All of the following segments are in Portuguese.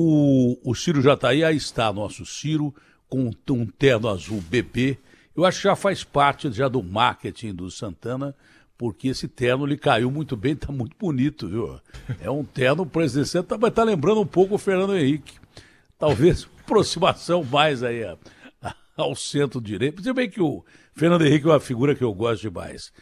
O, o Ciro já está aí, aí está nosso Ciro, com um terno azul BP. Eu acho que já faz parte já do marketing do Santana, porque esse terno lhe caiu muito bem, está muito bonito, viu? É um terno presidencial, tá, mas está lembrando um pouco o Fernando Henrique. Talvez aproximação mais aí a, a, ao centro-direito. Se bem que o Fernando Henrique é uma figura que eu gosto demais.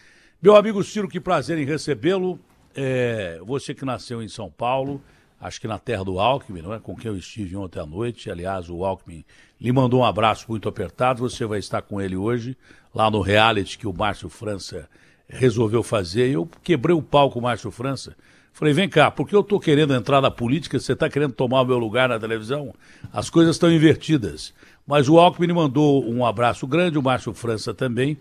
Meu amigo Ciro, que prazer em recebê-lo. É, você que nasceu em São Paulo, acho que na terra do Alckmin, não é? com quem eu estive ontem à noite. Aliás, o Alckmin lhe mandou um abraço muito apertado. Você vai estar com ele hoje, lá no reality que o Márcio França resolveu fazer. Eu quebrei o pau com o Márcio França. Falei, vem cá, porque eu estou querendo entrar na política, você está querendo tomar o meu lugar na televisão? As coisas estão invertidas. Mas o Alckmin mandou um abraço grande, o Márcio França também.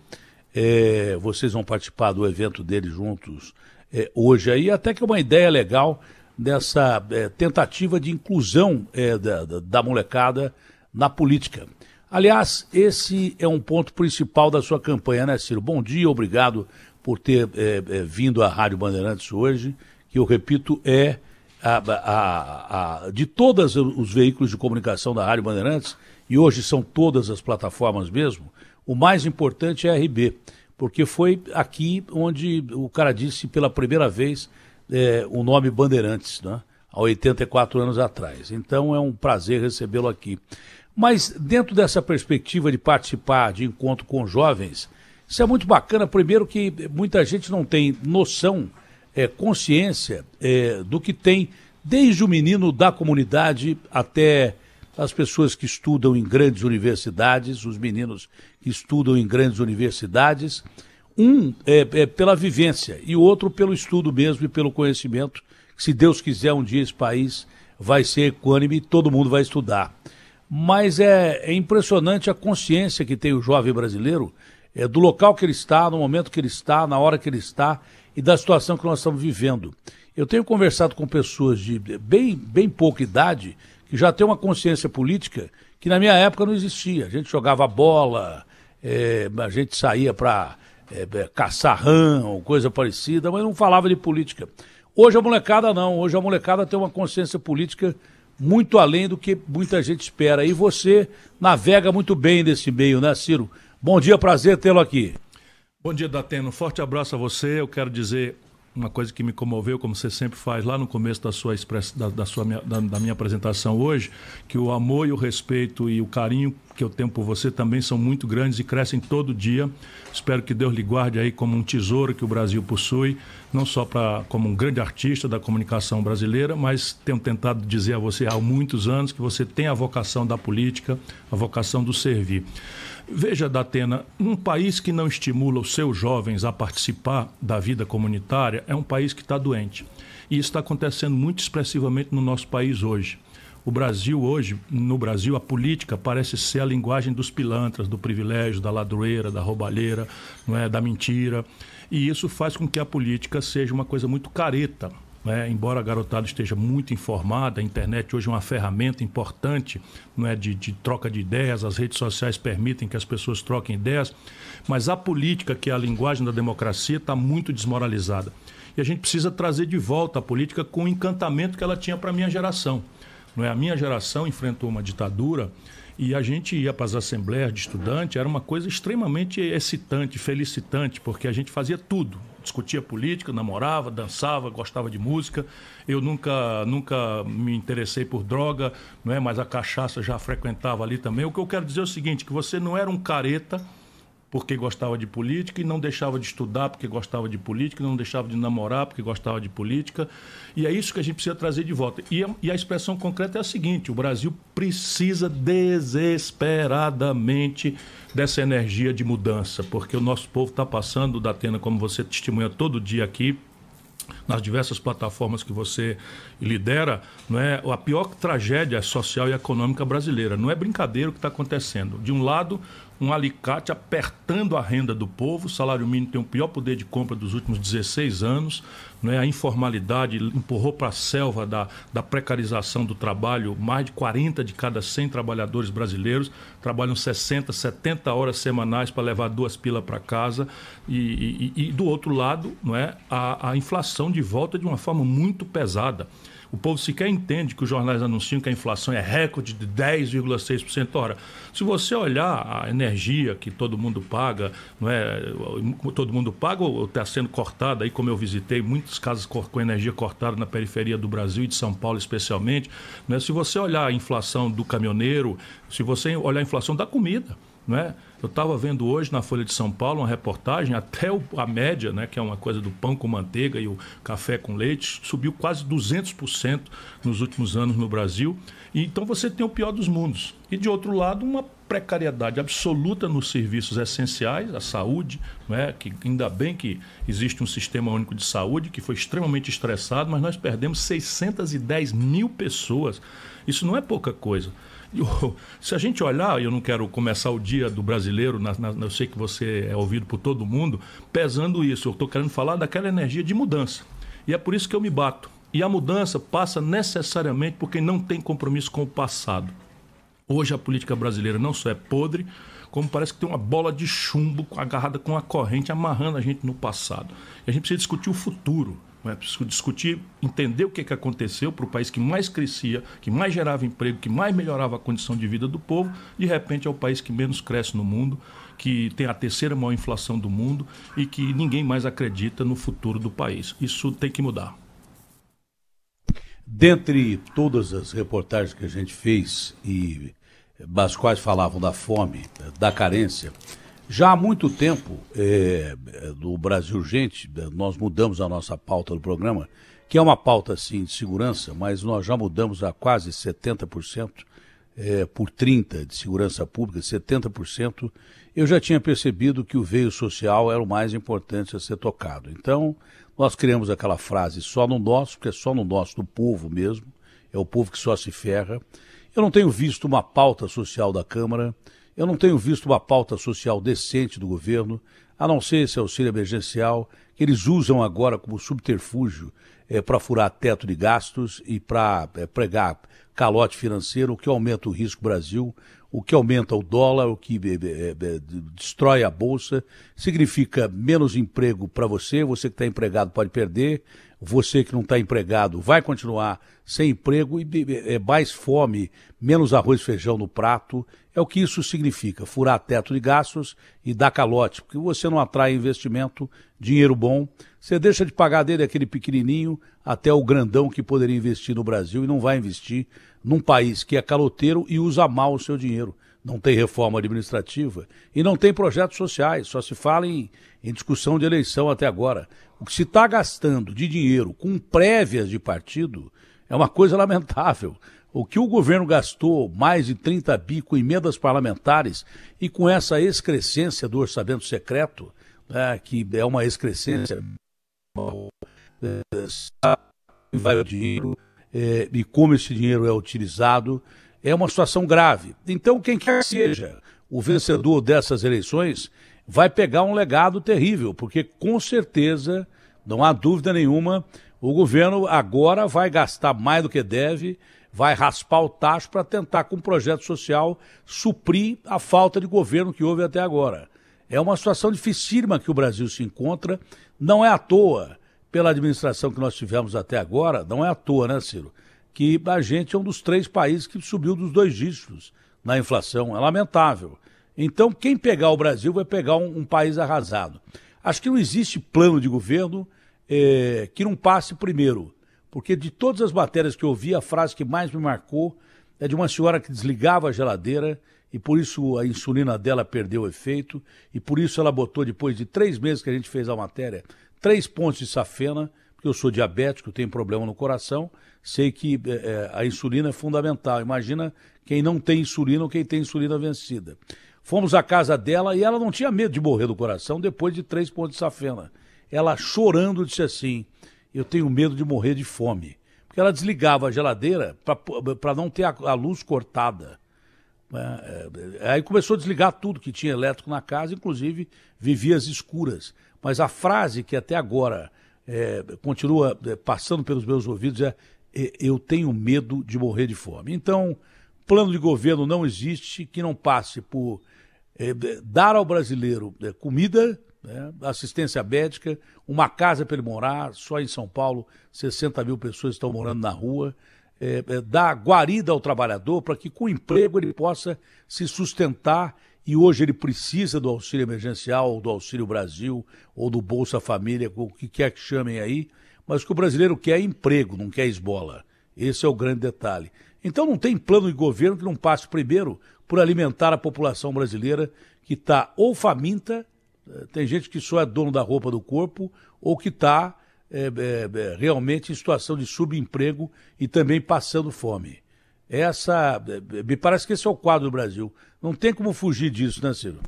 É, vocês vão participar do evento dele juntos é, hoje aí, até que é uma ideia legal dessa é, tentativa de inclusão é, da, da, molecada na política. Aliás, esse é um ponto principal da sua campanha, né, Ciro? Bom dia, obrigado por ter é, é, vindo à Rádio Bandeirantes hoje, que eu repito, é a, a, a, de todos os veículos de comunicação da Rádio Bandeirantes, e hoje são todas as plataformas mesmo, o mais importante é a RB, porque foi aqui onde o cara disse pela primeira vez é, o nome Bandeirantes, né? há 84 anos atrás. Então é um prazer recebê-lo aqui. Mas dentro dessa perspectiva de participar de encontro com jovens, isso é muito bacana. Primeiro que muita gente não tem noção, é, consciência é, do que tem, desde o menino da comunidade até as pessoas que estudam em grandes universidades, os meninos que estudam em grandes universidades, um é, é, pela vivência e o outro pelo estudo mesmo e pelo conhecimento. Se Deus quiser, um dia esse país vai ser equânime e todo mundo vai estudar. Mas é, é impressionante a consciência que tem o jovem brasileiro é, do local que ele está, no momento que ele está, na hora que ele está e da situação que nós estamos vivendo. Eu tenho conversado com pessoas de bem, bem pouca idade que já tem uma consciência política que na minha época não existia. A gente jogava bola, é, a gente saía para é, é, ou coisa parecida, mas não falava de política. Hoje a molecada não, hoje a molecada tem uma consciência política muito além do que muita gente espera. E você navega muito bem nesse meio, né, Ciro? Bom dia, prazer tê-lo aqui. Bom dia, Dateno. Forte abraço a você. Eu quero dizer uma coisa que me comoveu, como você sempre faz lá no começo da sua express, da, da, sua, da, da, minha apresentação hoje, que o amor e o respeito e o carinho que eu tenho por você também são muito grandes e crescem todo dia. Espero que Deus lhe guarde aí como um tesouro que o Brasil possui, não só para como um grande artista da comunicação brasileira, mas tenho tentado dizer a você há muitos anos que você tem a vocação da política, a vocação do servir. Veja, Datena, um país que não estimula os seus jovens a participar da vida comunitária é um país que está doente. E isso está acontecendo muito expressivamente no nosso país hoje. O Brasil hoje, no Brasil, a política parece ser a linguagem dos pilantras, do privilégio, da ladroeira, da roubalheira, não é, da mentira. E isso faz com que a política seja uma coisa muito careta, né? embora a garotada esteja muito informada, a internet hoje é uma ferramenta importante não é? de, de troca de ideias, as redes sociais permitem que as pessoas troquem ideias, mas a política, que é a linguagem da democracia, está muito desmoralizada. E a gente precisa trazer de volta a política com o encantamento que ela tinha para a minha geração. Não é? A minha geração enfrentou uma ditadura e a gente ia para as assembleias de estudante, era uma coisa extremamente excitante, felicitante, porque a gente fazia tudo. Discutia política, namorava, dançava, gostava de música. Eu nunca, nunca me interessei por droga, não é? mas a cachaça já frequentava ali também. O que eu quero dizer é o seguinte, que você não era um careta porque gostava de política e não deixava de estudar porque gostava de política, não deixava de namorar porque gostava de política. E é isso que a gente precisa trazer de volta. E a, e a expressão concreta é a seguinte: o Brasil precisa desesperadamente dessa energia de mudança, porque o nosso povo está passando, da Atena, como você testemunha todo dia aqui, nas diversas plataformas que você lidera, não é a pior tragédia social e econômica brasileira. Não é brincadeira o que está acontecendo. De um lado, um alicate apertando a renda do povo. O salário mínimo tem o pior poder de compra dos últimos 16 anos. Né? A informalidade empurrou para a selva da, da precarização do trabalho. Mais de 40 de cada 100 trabalhadores brasileiros trabalham 60, 70 horas semanais para levar duas pilas para casa. E, e, e, do outro lado, não é? A, a inflação de volta de uma forma muito pesada. O povo sequer entende que os jornais anunciam que a inflação é recorde de 10,6%. Ora, se você olhar a energia que todo mundo paga, não é, todo mundo paga ou está sendo cortada, aí como eu visitei, muitas casas com energia cortada na periferia do Brasil e de São Paulo especialmente. Né? Se você olhar a inflação do caminhoneiro, se você olhar a inflação da comida, não é? Eu estava vendo hoje na Folha de São Paulo uma reportagem, até o, a média, né, que é uma coisa do pão com manteiga e o café com leite, subiu quase 200% nos últimos anos no Brasil. E, então você tem o pior dos mundos. E de outro lado, uma precariedade absoluta nos serviços essenciais, a saúde, né, que ainda bem que existe um sistema único de saúde que foi extremamente estressado, mas nós perdemos 610 mil pessoas. Isso não é pouca coisa. Se a gente olhar, eu não quero começar o dia do brasileiro, na, na, eu sei que você é ouvido por todo mundo, pesando isso. Eu estou querendo falar daquela energia de mudança. E é por isso que eu me bato. E a mudança passa necessariamente por quem não tem compromisso com o passado. Hoje a política brasileira não só é podre, como parece que tem uma bola de chumbo agarrada com a corrente amarrando a gente no passado. E a gente precisa discutir o futuro. É preciso discutir, entender o que, que aconteceu para o país que mais crescia, que mais gerava emprego, que mais melhorava a condição de vida do povo, de repente é o país que menos cresce no mundo, que tem a terceira maior inflação do mundo e que ninguém mais acredita no futuro do país. Isso tem que mudar. Dentre todas as reportagens que a gente fez, e as quais falavam da fome, da carência, já há muito tempo, é, do Brasil Gente, nós mudamos a nossa pauta do programa, que é uma pauta, sim, de segurança, mas nós já mudamos a quase 70%, é, por 30% de segurança pública, 70%. Eu já tinha percebido que o veio social era o mais importante a ser tocado. Então, nós criamos aquela frase só no nosso, porque é só no nosso, do povo mesmo, é o povo que só se ferra. Eu não tenho visto uma pauta social da Câmara eu não tenho visto uma pauta social decente do governo, a não ser esse auxílio emergencial, que eles usam agora como subterfúgio é, para furar teto de gastos e para é, pregar calote financeiro, o que aumenta o risco Brasil, o que aumenta o dólar, o que é, destrói a bolsa, significa menos emprego para você, você que está empregado pode perder, você que não está empregado vai continuar sem emprego e é mais fome, menos arroz e feijão no prato. É o que isso significa, furar teto de gastos e dar calote, porque você não atrai investimento, dinheiro bom, você deixa de pagar dele aquele pequenininho até o grandão que poderia investir no Brasil e não vai investir num país que é caloteiro e usa mal o seu dinheiro. Não tem reforma administrativa e não tem projetos sociais, só se fala em, em discussão de eleição até agora. O que se está gastando de dinheiro com prévias de partido é uma coisa lamentável. O que o governo gastou, mais de 30 bi com emendas parlamentares e com essa excrescência do orçamento secreto, né, que é uma excrescência, vai o dinheiro é, e como esse dinheiro é utilizado, é uma situação grave. Então, quem quer que seja o vencedor dessas eleições vai pegar um legado terrível, porque com certeza, não há dúvida nenhuma, o governo agora vai gastar mais do que deve, vai raspar o tacho para tentar, com um projeto social, suprir a falta de governo que houve até agora. É uma situação dificílima que o Brasil se encontra, não é à toa, pela administração que nós tivemos até agora, não é à toa, né, Ciro? Que a gente é um dos três países que subiu dos dois dígitos na inflação. É lamentável. Então, quem pegar o Brasil vai pegar um, um país arrasado. Acho que não existe plano de governo é, que não passe primeiro, porque de todas as matérias que eu vi, a frase que mais me marcou é de uma senhora que desligava a geladeira e por isso a insulina dela perdeu o efeito e por isso ela botou, depois de três meses que a gente fez a matéria, três pontos de safena, porque eu sou diabético, tenho problema no coração, sei que é, a insulina é fundamental. Imagina quem não tem insulina ou quem tem insulina vencida. Fomos à casa dela e ela não tinha medo de morrer do coração depois de três pontos de safena. Ela chorando disse assim: Eu tenho medo de morrer de fome. Porque ela desligava a geladeira para não ter a, a luz cortada. É, é, aí começou a desligar tudo que tinha elétrico na casa, inclusive vivia às escuras. Mas a frase que até agora é, continua é, passando pelos meus ouvidos é: Eu tenho medo de morrer de fome. Então, plano de governo não existe que não passe por dar ao brasileiro é, comida, né? assistência médica, uma casa para ele morar, só em São Paulo 60 mil pessoas estão morando na rua, é, é, dar guarida ao trabalhador para que com emprego ele possa se sustentar e hoje ele precisa do auxílio emergencial, ou do Auxílio Brasil, ou do Bolsa Família, o que quer que chamem aí, mas o que o brasileiro quer é emprego, não quer esbola. Esse é o grande detalhe. Então não tem plano de governo que não passe primeiro por alimentar a população brasileira que está ou faminta, eh, tem gente que só é dono da roupa do corpo, ou que está é, é, realmente em situação de subemprego e também passando fome. Essa, me parece que esse é o quadro do Brasil. Não tem como fugir disso, né, Ciro?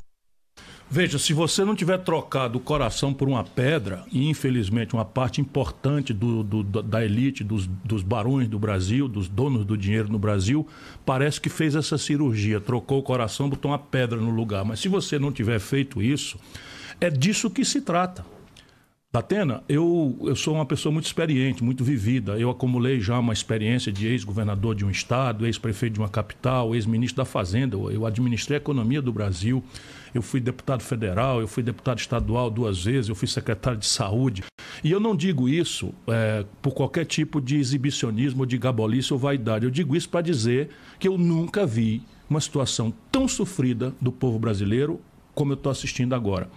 Veja, se você não tiver trocado o coração por uma pedra, e infelizmente uma parte importante do, do, da elite, dos, dos barões do Brasil, dos donos do dinheiro no Brasil, parece que fez essa cirurgia, trocou o coração, botou uma pedra no lugar. Mas se você não tiver feito isso, é disso que se trata. Datena, eu, eu sou uma pessoa muito experiente, muito vivida. Eu acumulei já uma experiência de ex-governador de um estado, ex-prefeito de uma capital, ex-ministro da Fazenda. Eu administrei a economia do Brasil. Eu fui deputado federal, eu fui deputado estadual duas vezes, eu fui secretário de saúde. E eu não digo isso é, por qualquer tipo de exibicionismo, de gabolice ou vaidade. Eu digo isso para dizer que eu nunca vi uma situação tão sofrida do povo brasileiro como eu estou assistindo agora.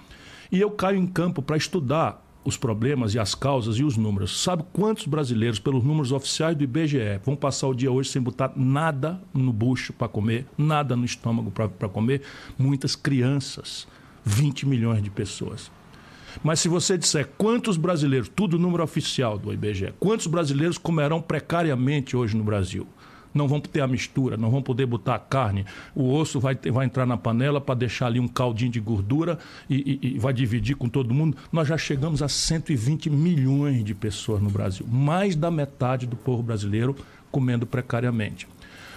E eu caio em campo para estudar os problemas e as causas e os números. Sabe quantos brasileiros, pelos números oficiais do IBGE, vão passar o dia hoje sem botar nada no bucho para comer, nada no estômago para comer? Muitas crianças. 20 milhões de pessoas. Mas se você disser quantos brasileiros, tudo número oficial do IBGE, quantos brasileiros comerão precariamente hoje no Brasil? Não vão ter a mistura, não vão poder botar a carne. O osso vai, ter, vai entrar na panela para deixar ali um caldinho de gordura e, e, e, vai dividir com todo mundo. Nós já chegamos a 120 milhões de pessoas no Brasil, mais da metade do povo brasileiro comendo precariamente.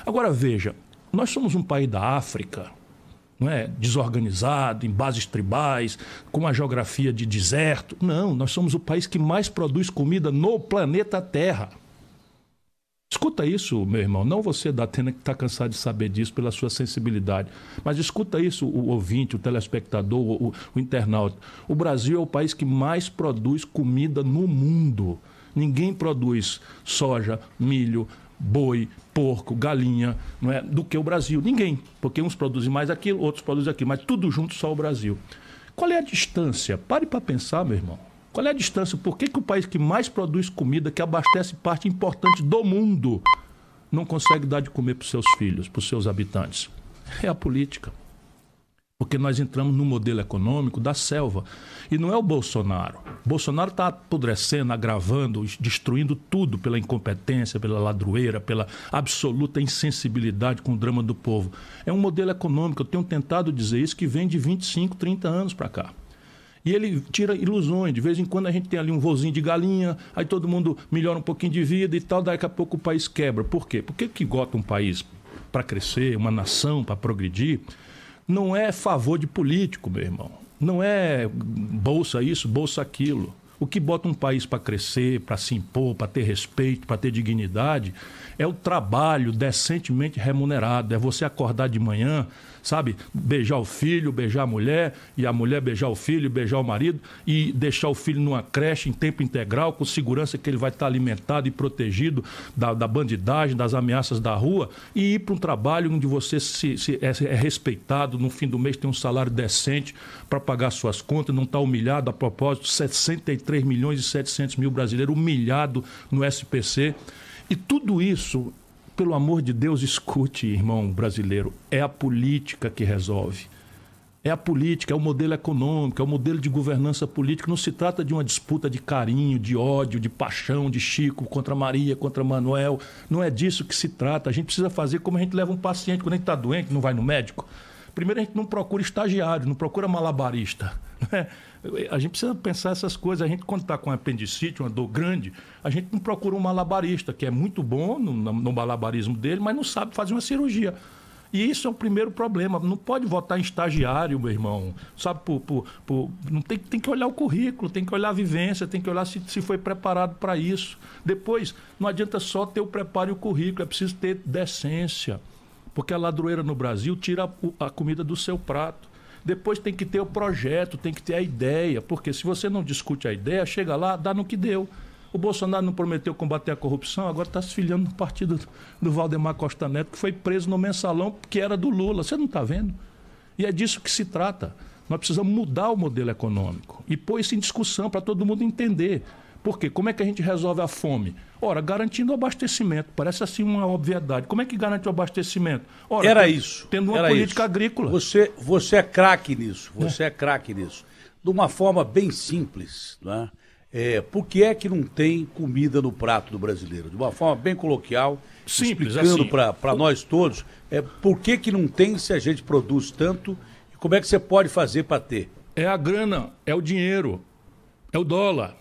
Agora veja, nós somos um país da África, não é? desorganizado, em bases tribais, com uma geografia de deserto. Não, nós somos o país que mais produz comida no planeta Terra. Escuta isso, meu irmão. Não você da que está cansado de saber disso pela sua sensibilidade. Mas escuta isso, o ouvinte, o telespectador, o, o internauta. O Brasil é o país que mais produz comida no mundo. Ninguém produz soja, milho, boi, porco, galinha, não é, do que o Brasil. Ninguém. Porque uns produzem mais aquilo, outros produzem aquilo. Mas tudo junto só o Brasil. Qual é a distância? Pare para pensar, meu irmão. Qual é a distância? Por que, que o país que mais produz comida, que abastece parte importante do mundo, não consegue dar de comer para os seus filhos, para os seus habitantes? É a política. Porque nós entramos no modelo econômico da selva. E não é o Bolsonaro. O Bolsonaro está apodrecendo, agravando, destruindo tudo pela incompetência, pela ladroeira, pela absoluta insensibilidade com o drama do povo. É um modelo econômico, eu tenho tentado dizer isso, que vem de 25, 30 anos para cá. E ele tira ilusões. De vez em quando a gente tem ali um vozinho de galinha, aí todo mundo melhora um pouquinho de vida e tal, daqui a pouco o país quebra. Por quê? Porque que gota um país para crescer, uma nação para progredir, não é favor de político, meu irmão. Não é bolsa isso, bolsa aquilo. O que bota um país para crescer, para se impor, para ter respeito, para ter dignidade, é o trabalho decentemente remunerado. É você acordar de manhã, sabe? Beijar o filho, beijar a mulher, e a mulher beijar o filho, beijar o marido, e deixar o filho numa creche em tempo integral, com segurança que ele vai estar alimentado e protegido da, da bandidagem, das ameaças da rua, e ir para um trabalho onde você se, se é, é, respeitado, no fim do mês tem um salário decente para pagar suas contas, não está humilhado. A propósito, 63 milhões e 700 mil brasileiros humilhados no SPC. E tudo isso pelo amor de Deus, escute, irmão brasileiro. É a política que resolve. É a política, é o modelo econômico, é o modelo de governança política. Não se trata de uma disputa de carinho, de ódio, de paixão, de Chico contra Maria, contra Manuel. Não é disso que se trata. A gente precisa fazer como a gente leva um paciente quando a gente está doente, não vai no médico. Primeiro, a gente não procura estagiário, não procura malabarista. Né? A gente precisa pensar essas coisas. A gente, quando está com apendicite, uma dor grande, a gente não procura um malabarista, que é muito bom no, no malabarismo dele, mas não sabe fazer uma cirurgia. E isso é o primeiro problema. Não pode votar em estagiário, meu irmão. Sabe, por, por, por, não tem, tem que olhar o currículo, tem que olhar a vivência, tem que olhar se, se foi preparado para isso. Depois, não adianta só ter o preparo e o currículo, é preciso ter decência. Porque a ladroeira no Brasil tira a comida do seu prato. Depois tem que ter o projeto, tem que ter a ideia, porque se você não discute a ideia, chega lá, dá no que deu. O Bolsonaro não prometeu combater a corrupção, agora está se filiando no partido do Valdemar Costa Neto, que foi preso no mensalão que era do Lula. Você não está vendo? E é disso que se trata. Nós precisamos mudar o modelo econômico e pôr isso em discussão para todo mundo entender. Por quê? Como é que a gente resolve a fome? Ora, garantindo o abastecimento. Parece assim uma obviedade. Como é que garante o abastecimento? Ora, Era isso. Tendo uma Era política isso. agrícola. Você, você é craque nisso. Você é, é craque nisso. De uma forma bem simples, não é? É, por que é que não tem comida no prato do brasileiro? De uma forma bem coloquial, Simples, explicando assim, para nós todos, é, por que, que não tem se a gente produz tanto e como é que você pode fazer para ter? É a grana, é o dinheiro, é o dólar,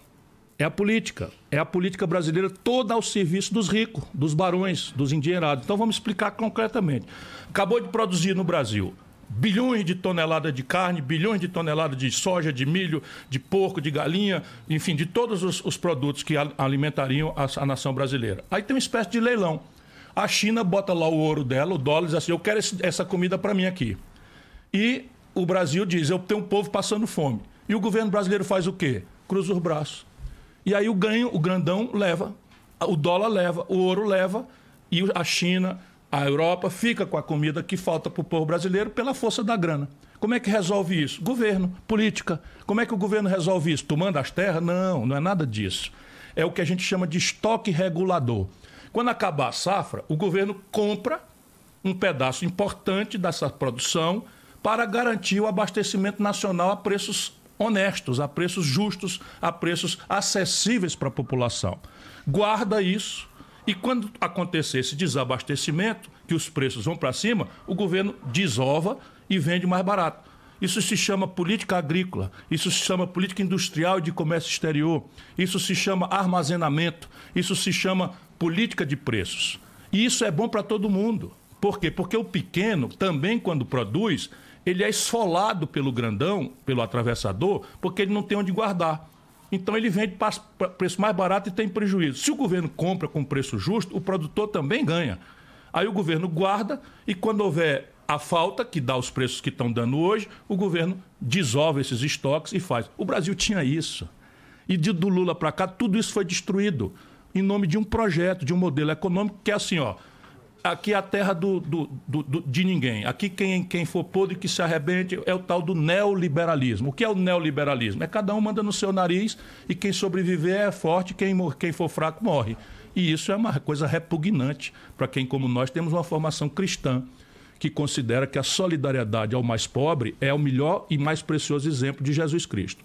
é a política. É a política brasileira toda ao serviço dos ricos, dos barões, dos endinheirados. Então vamos explicar concretamente. Acabou de produzir no Brasil bilhões de toneladas de carne, bilhões de toneladas de soja, de milho, de porco, de galinha, enfim, de todos os, os produtos que alimentariam a, a, nação brasileira. Aí tem uma espécie de leilão. A China bota lá o ouro dela, o dólar, diz assim: eu quero esse, essa comida para mim aqui. E o Brasil diz: eu tenho um povo passando fome. E o governo brasileiro faz o quê? Cruza os braços. E aí o ganho, o grandão leva, o dólar leva, o ouro leva, e a China, a Europa fica com a comida que falta para o povo brasileiro pela força da grana. Como é que resolve isso? Governo, política. Como é que o governo resolve isso? Tomando as terras? Não, não é nada disso. É o que a gente chama de estoque regulador. Quando acabar a safra, o governo compra um pedaço importante dessa produção para garantir o abastecimento nacional a preços honestos, a preços justos, a preços acessíveis para a população. Guarda isso e quando acontecer esse desabastecimento, que os preços vão para cima, o governo desova e vende mais barato. Isso se chama política agrícola, isso se chama política industrial e de comércio exterior, isso se chama armazenamento, isso se chama política de preços. E isso é bom para todo mundo. Por quê? Porque o pequeno, também quando produz, ele é esfolado pelo grandão, pelo atravessador, porque ele não tem onde guardar. Então ele vende preço mais barato e tem prejuízo. Se o governo compra com preço justo, o produtor também ganha. Aí o governo guarda e quando houver a falta, que dá os preços que estão dando hoje, o governo dissolve esses estoques e faz. O Brasil tinha isso. E de, do Lula para cá, tudo isso foi destruído em nome de um projeto, de um modelo econômico que é assim, ó aqui é a terra do, do, do, do, de ninguém. Aqui quem, quem for podre que se arrebente é o tal do neoliberalismo. O que é o neoliberalismo? É cada um manda no seu nariz e quem sobreviver é forte, quem, quem for fraco morre. E isso é uma coisa repugnante para quem, como nós, temos uma formação cristã que considera que a solidariedade ao mais pobre é o melhor e mais precioso exemplo de Jesus Cristo.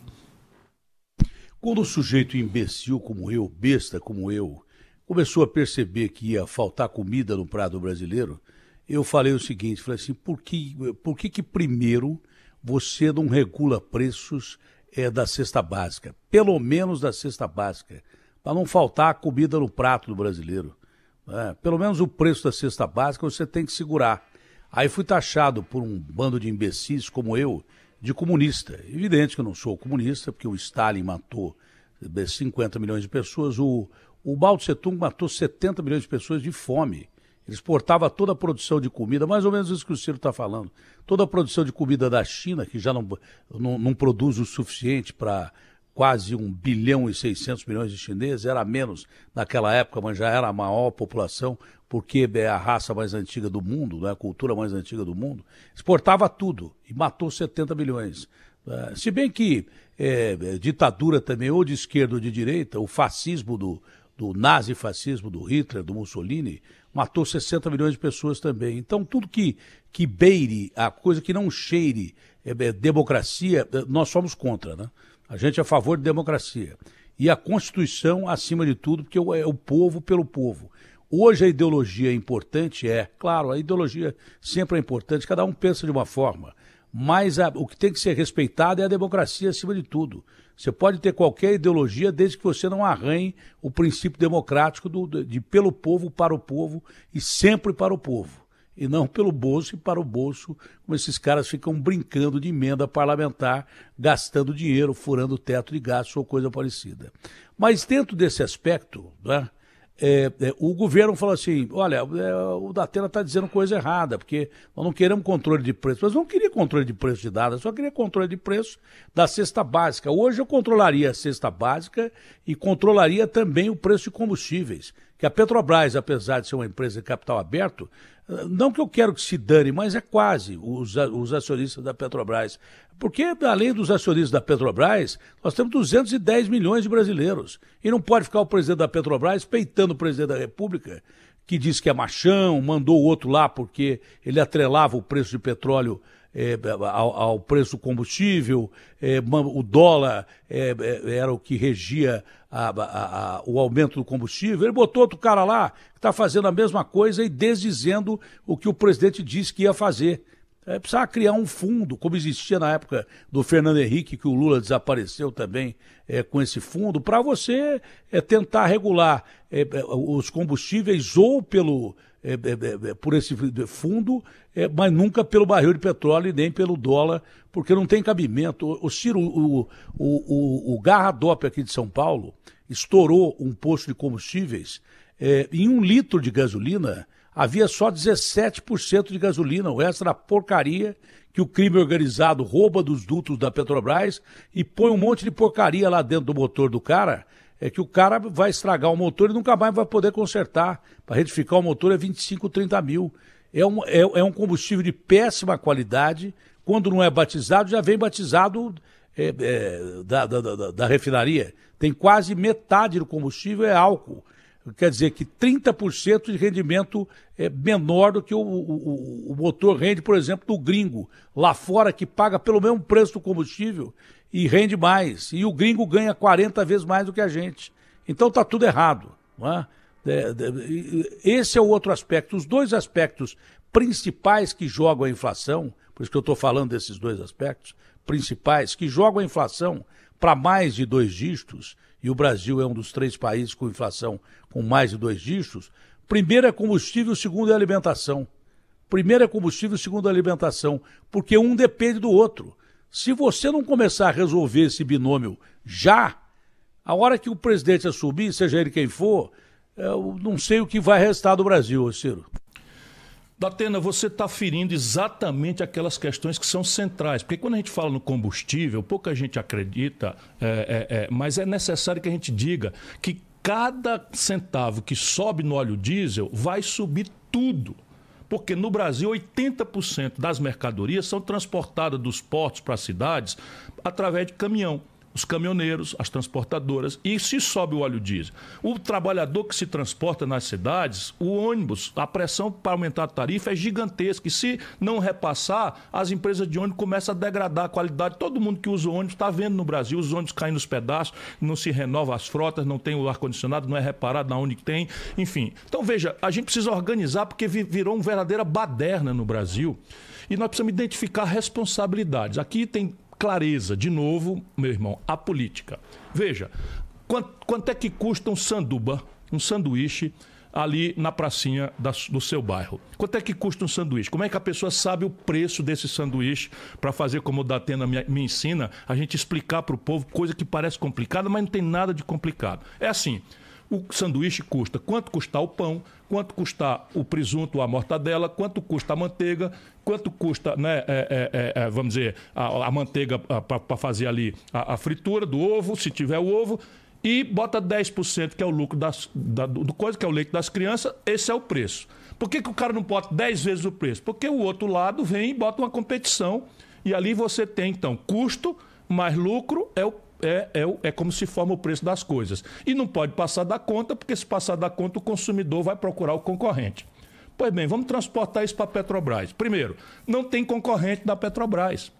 Quando o sujeito imbecil como eu, besta como eu, começou a perceber que ia faltar comida no prato brasileiro, eu falei o seguinte, falei assim, por que, por que, que primeiro você não regula preços é, da cesta básica? Pelo menos da cesta básica, para não faltar comida no prato do brasileiro. É, pelo menos o preço da cesta básica você tem que segurar. Aí fui taxado por um bando de imbecis como eu, de comunista. Evidente que eu não sou comunista, porque o Stalin matou 50 milhões de pessoas, o, o Mao Tse Tung matou 70 milhões de pessoas de fome. Ele exportava toda a produção de comida, mais ou menos isso que o Ciro está falando. Toda a produção de comida da China, que já não, não, não produz o suficiente para quase 1 bilhão e 600 milhões de chineses, era menos naquela época, mas já era a maior população, porque é a raça mais antiga do mundo, né, a cultura mais antiga do mundo, exportava tudo e matou 70 milhões. Uh, se bem que é, ditadura também, ou de esquerda ou de direita, o fascismo do, do nazifascismo do Hitler, do Mussolini, matou 60 milhões de pessoas também. Então, tudo que, que beire, a coisa que não cheire é, é, democracia, é, nós somos contra, né? A gente é a favor de democracia. E a Constituição, acima de tudo, porque é o povo pelo povo. Hoje a ideologia é importante, é, claro, a ideologia sempre é importante, cada um pensa de uma forma. Mas a, o que tem que ser respeitado é a democracia acima de tudo. Você pode ter qualquer ideologia desde que você não arranhe o princípio democrático do, de pelo povo, para o povo e sempre para o povo. E não pelo bolso e para o bolso, como esses caras ficam brincando de emenda parlamentar, gastando dinheiro, furando teto de gasto ou coisa parecida. Mas dentro desse aspecto, né, é, é, o governo falou assim: olha, é, o Datena está dizendo coisa errada, porque nós não queremos controle de preço. Mas não queria controle de preço de dados, só queria controle de preço da cesta básica. Hoje eu controlaria a cesta básica e controlaria também o preço de combustíveis. Que a Petrobras, apesar de ser uma empresa de capital aberto, não que eu quero que se dane, mas é quase os, os acionistas da Petrobras. Porque, além dos acionistas da Petrobras, nós temos 210 milhões de brasileiros. E não pode ficar o presidente da Petrobras peitando o presidente da República, que diz que é machão, mandou o outro lá porque ele atrelava o preço de petróleo é, ao, ao, preço do combustível, é, o dólar é, era o que regia a, a, a, o aumento do combustível. Ele botou outro cara lá que está fazendo a mesma coisa e desdizendo o que o presidente disse que ia fazer. É, precisava criar um fundo, como existia na época do Fernando Henrique, que o Lula desapareceu também é, com esse fundo, para você é, tentar regular é, é os combustíveis ou pelo é, por esse fundo, mas nunca pelo barril de petróleo e nem pelo dólar, porque não tem cabimento. O Ciro, o, o, o, o Garra Dop aqui de São Paulo, estourou um posto de combustíveis, em um litro de gasolina havia só 17% de gasolina, o resto era porcaria que o crime organizado rouba dos dutos da Petrobras e põe um monte de porcaria lá dentro do motor do cara é que o cara vai estragar o motor e nunca mais vai poder consertar. Para retificar o motor é 25, 30 mil. É um, é, é um combustível de péssima qualidade. Quando não é batizado, já vem batizado é, é, da, da, da, da, refinaria. Tem quase metade do combustível é álcool. Quer dizer que 30% de rendimento é menor do que o, o, o motor rende, por exemplo, do gringo. Lá fora, que paga pelo mesmo preço do combustível e rende mais. E o gringo ganha 40 vezes mais do que a gente. Então está tudo errado. É? Esse é o outro aspecto. Os dois aspectos principais que jogam a inflação, por isso que eu estou falando desses dois aspectos principais, que jogam a inflação para mais de dois dígitos, e o Brasil é um dos três países com inflação com mais de dois dígitos, primeiro é combustível, segundo é alimentação. Primeiro é combustível, segundo é alimentação, porque um depende do outro. Se você não começar a resolver esse binômio já, a hora que o presidente assumir, seja ele quem for, eu não sei o que vai restar do Brasil, Ciro. Datena, você está ferindo exatamente aquelas questões que são centrais. Porque quando a gente fala no combustível, pouca gente acredita, é, é, é, mas é necessário que a gente diga que cada centavo que sobe no óleo diesel vai subir tudo. Porque no Brasil, 80% das mercadorias são transportadas dos portos para as cidades através de caminhão os caminhoneiros, as transportadoras e se sobe o óleo diesel. O trabalhador que se transporta nas cidades, o ônibus, a pressão para aumentar a tarifa é gigantesca. E se não repassar, as empresas de ônibus começam a degradar a qualidade. Todo mundo que usa ônibus está vendo no Brasil, os ônibus caem nos pedaços, não se renova as frotas, não tem o ar-condicionado, não é reparado na onde tem, enfim. Então veja, a gente precisa organizar porque virou uma verdadeira baderna no Brasil. E nós precisamos identificar responsabilidades. Aqui tem clareza, de novo, meu irmão, a política. Veja, quanto, quanto é que custa um sanduba, um sanduíche ali na pracinha da, do seu bairro. Quanto é que custa um sanduíche? Como é que a pessoa sabe o preço desse sanduíche para fazer como o Datena me, me ensina, a gente explicar para o povo coisa que parece complicada, mas não tem nada de complicado. É assim, o sanduíche custa quanto custar o pão, quanto custar o presunto, a mortadela, quanto custa a manteiga, quanto custa, né, é, é, é, é vamos dizer, a, a manteiga para fazer ali a, a, fritura do ovo, se tiver o ovo, e bota 10%, que é o lucro das, da, do coisa, que é o leite das crianças, esse é o preço. Por que, que o cara não bota 10 vezes o preço? Porque o outro lado vem e bota uma competição, e ali você tem, então, custo mais lucro é o é, é, é como se forma o preço das coisas. E não pode passar da conta, porque se passar da conta, o consumidor vai procurar o concorrente. Pois bem, vamos transportar isso para a Petrobras. Primeiro, não tem concorrente da Petrobras.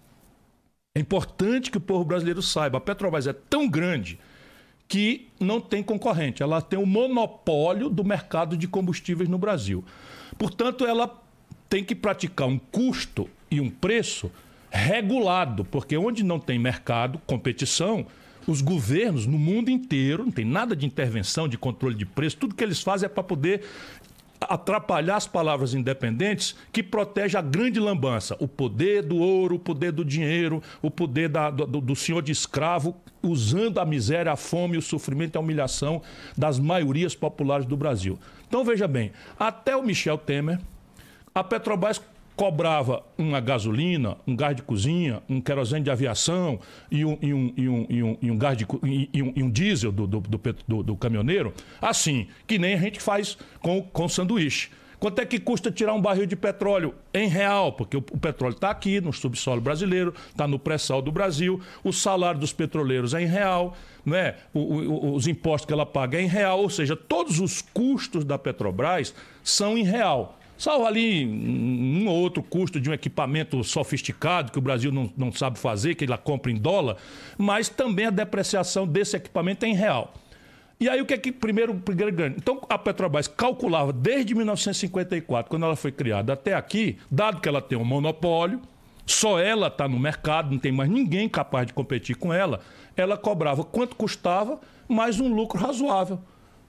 É importante que o povo brasileiro saiba: a Petrobras é tão grande que não tem concorrente. Ela tem o monopólio do mercado de combustíveis no Brasil. Portanto, ela tem que praticar um custo e um preço regulado, porque onde não tem mercado, competição, os governos no mundo inteiro, não tem nada de intervenção, de controle de preço, tudo que eles fazem é para poder atrapalhar as palavras independentes que protege a grande lambança, o poder do ouro, o poder do dinheiro, o poder da, do, do senhor de escravo, usando a miséria, a fome, o sofrimento e a humilhação das maiorias populares do Brasil. Então veja bem, até o Michel Temer, a Petrobras cobrava uma gasolina, um gás de cozinha, um querosene de aviação e um, e um, e um, e um, e um gás de, e um, diesel do, do, do, do, caminhoneiro, assim, que nem a gente faz com, com sanduíche. Quanto é que custa tirar um barril de petróleo em real? Porque o, o petróleo está aqui no subsolo brasileiro, está no pré-sal do Brasil, o salário dos petroleiros é em real, né? O, o, os impostos que ela paga é em real, ou seja, todos os custos da Petrobras são em real. Salvo ali um ou outro custo de um equipamento sofisticado que o Brasil não, não sabe fazer, que ela compra em dólar, mas também a depreciação desse equipamento é em real. E aí o que é que primeiro, primeiro grande? Então a Petrobras calculava desde 1954, quando ela foi criada, até aqui, dado que ela tem um monopólio, só ela está no mercado, não tem mais ninguém capaz de competir com ela, ela cobrava quanto custava, mais um lucro razoável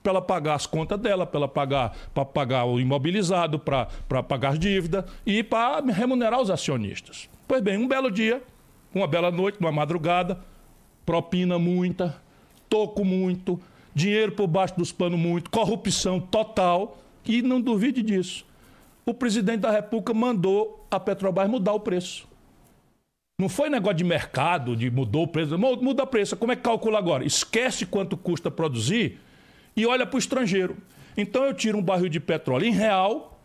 para ela pagar as contas dela, para ela pagar, para pagar o imobilizado, para pagar as dívidas e para remunerar os acionistas. Pois bem, um belo dia, uma bela noite, uma madrugada, propina muita, toco muito, dinheiro por baixo dos panos muito, corrupção total, e não duvide disso. O presidente da República mandou a Petrobras mudar o preço. Não foi negócio de mercado, de mudou o preço. Muda o preço. Como é que calcula agora? Esquece quanto custa produzir e olha para o estrangeiro. Então eu tiro um barril de petróleo em real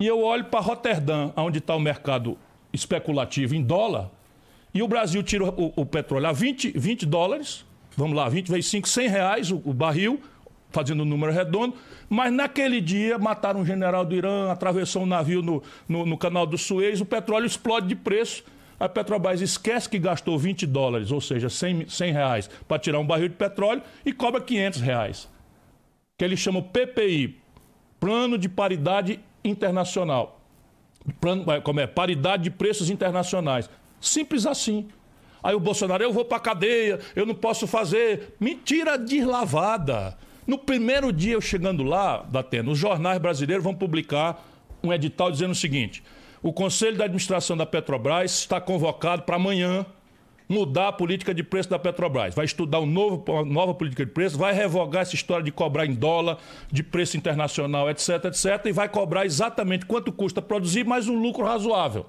e eu olho para Roterdã, onde está o mercado especulativo em dólar, e o Brasil tira o, o, petróleo a 20, 20 dólares, vamos lá, 20 vezes 5, 100 reais o, o barril, fazendo um número redondo, mas naquele dia mataram um general do Irã, atravessou um navio no, no, no canal do Suez, o petróleo explode de preço. A Petrobras esquece que gastou 20 dólares, ou seja, 100, 100 reais, para tirar um barril de petróleo e cobra 500 reais. Que eles chamam PPI, Plano de Paridade Internacional. Plano, como é? Paridade de Preços Internacionais. Simples assim. Aí o Bolsonaro, eu vou para cadeia, eu não posso fazer. Mentira deslavada. No primeiro dia eu chegando lá, Datena, os jornais brasileiros vão publicar um edital dizendo o seguinte: o Conselho de Administração da Petrobras está convocado para amanhã mudar a política de preço da Petrobras. Vai estudar um novo, uma nova política de preço, vai revogar essa história de cobrar em dólar, de preço internacional, etc, etc, e vai cobrar exatamente quanto custa produzir, mais um lucro razoável.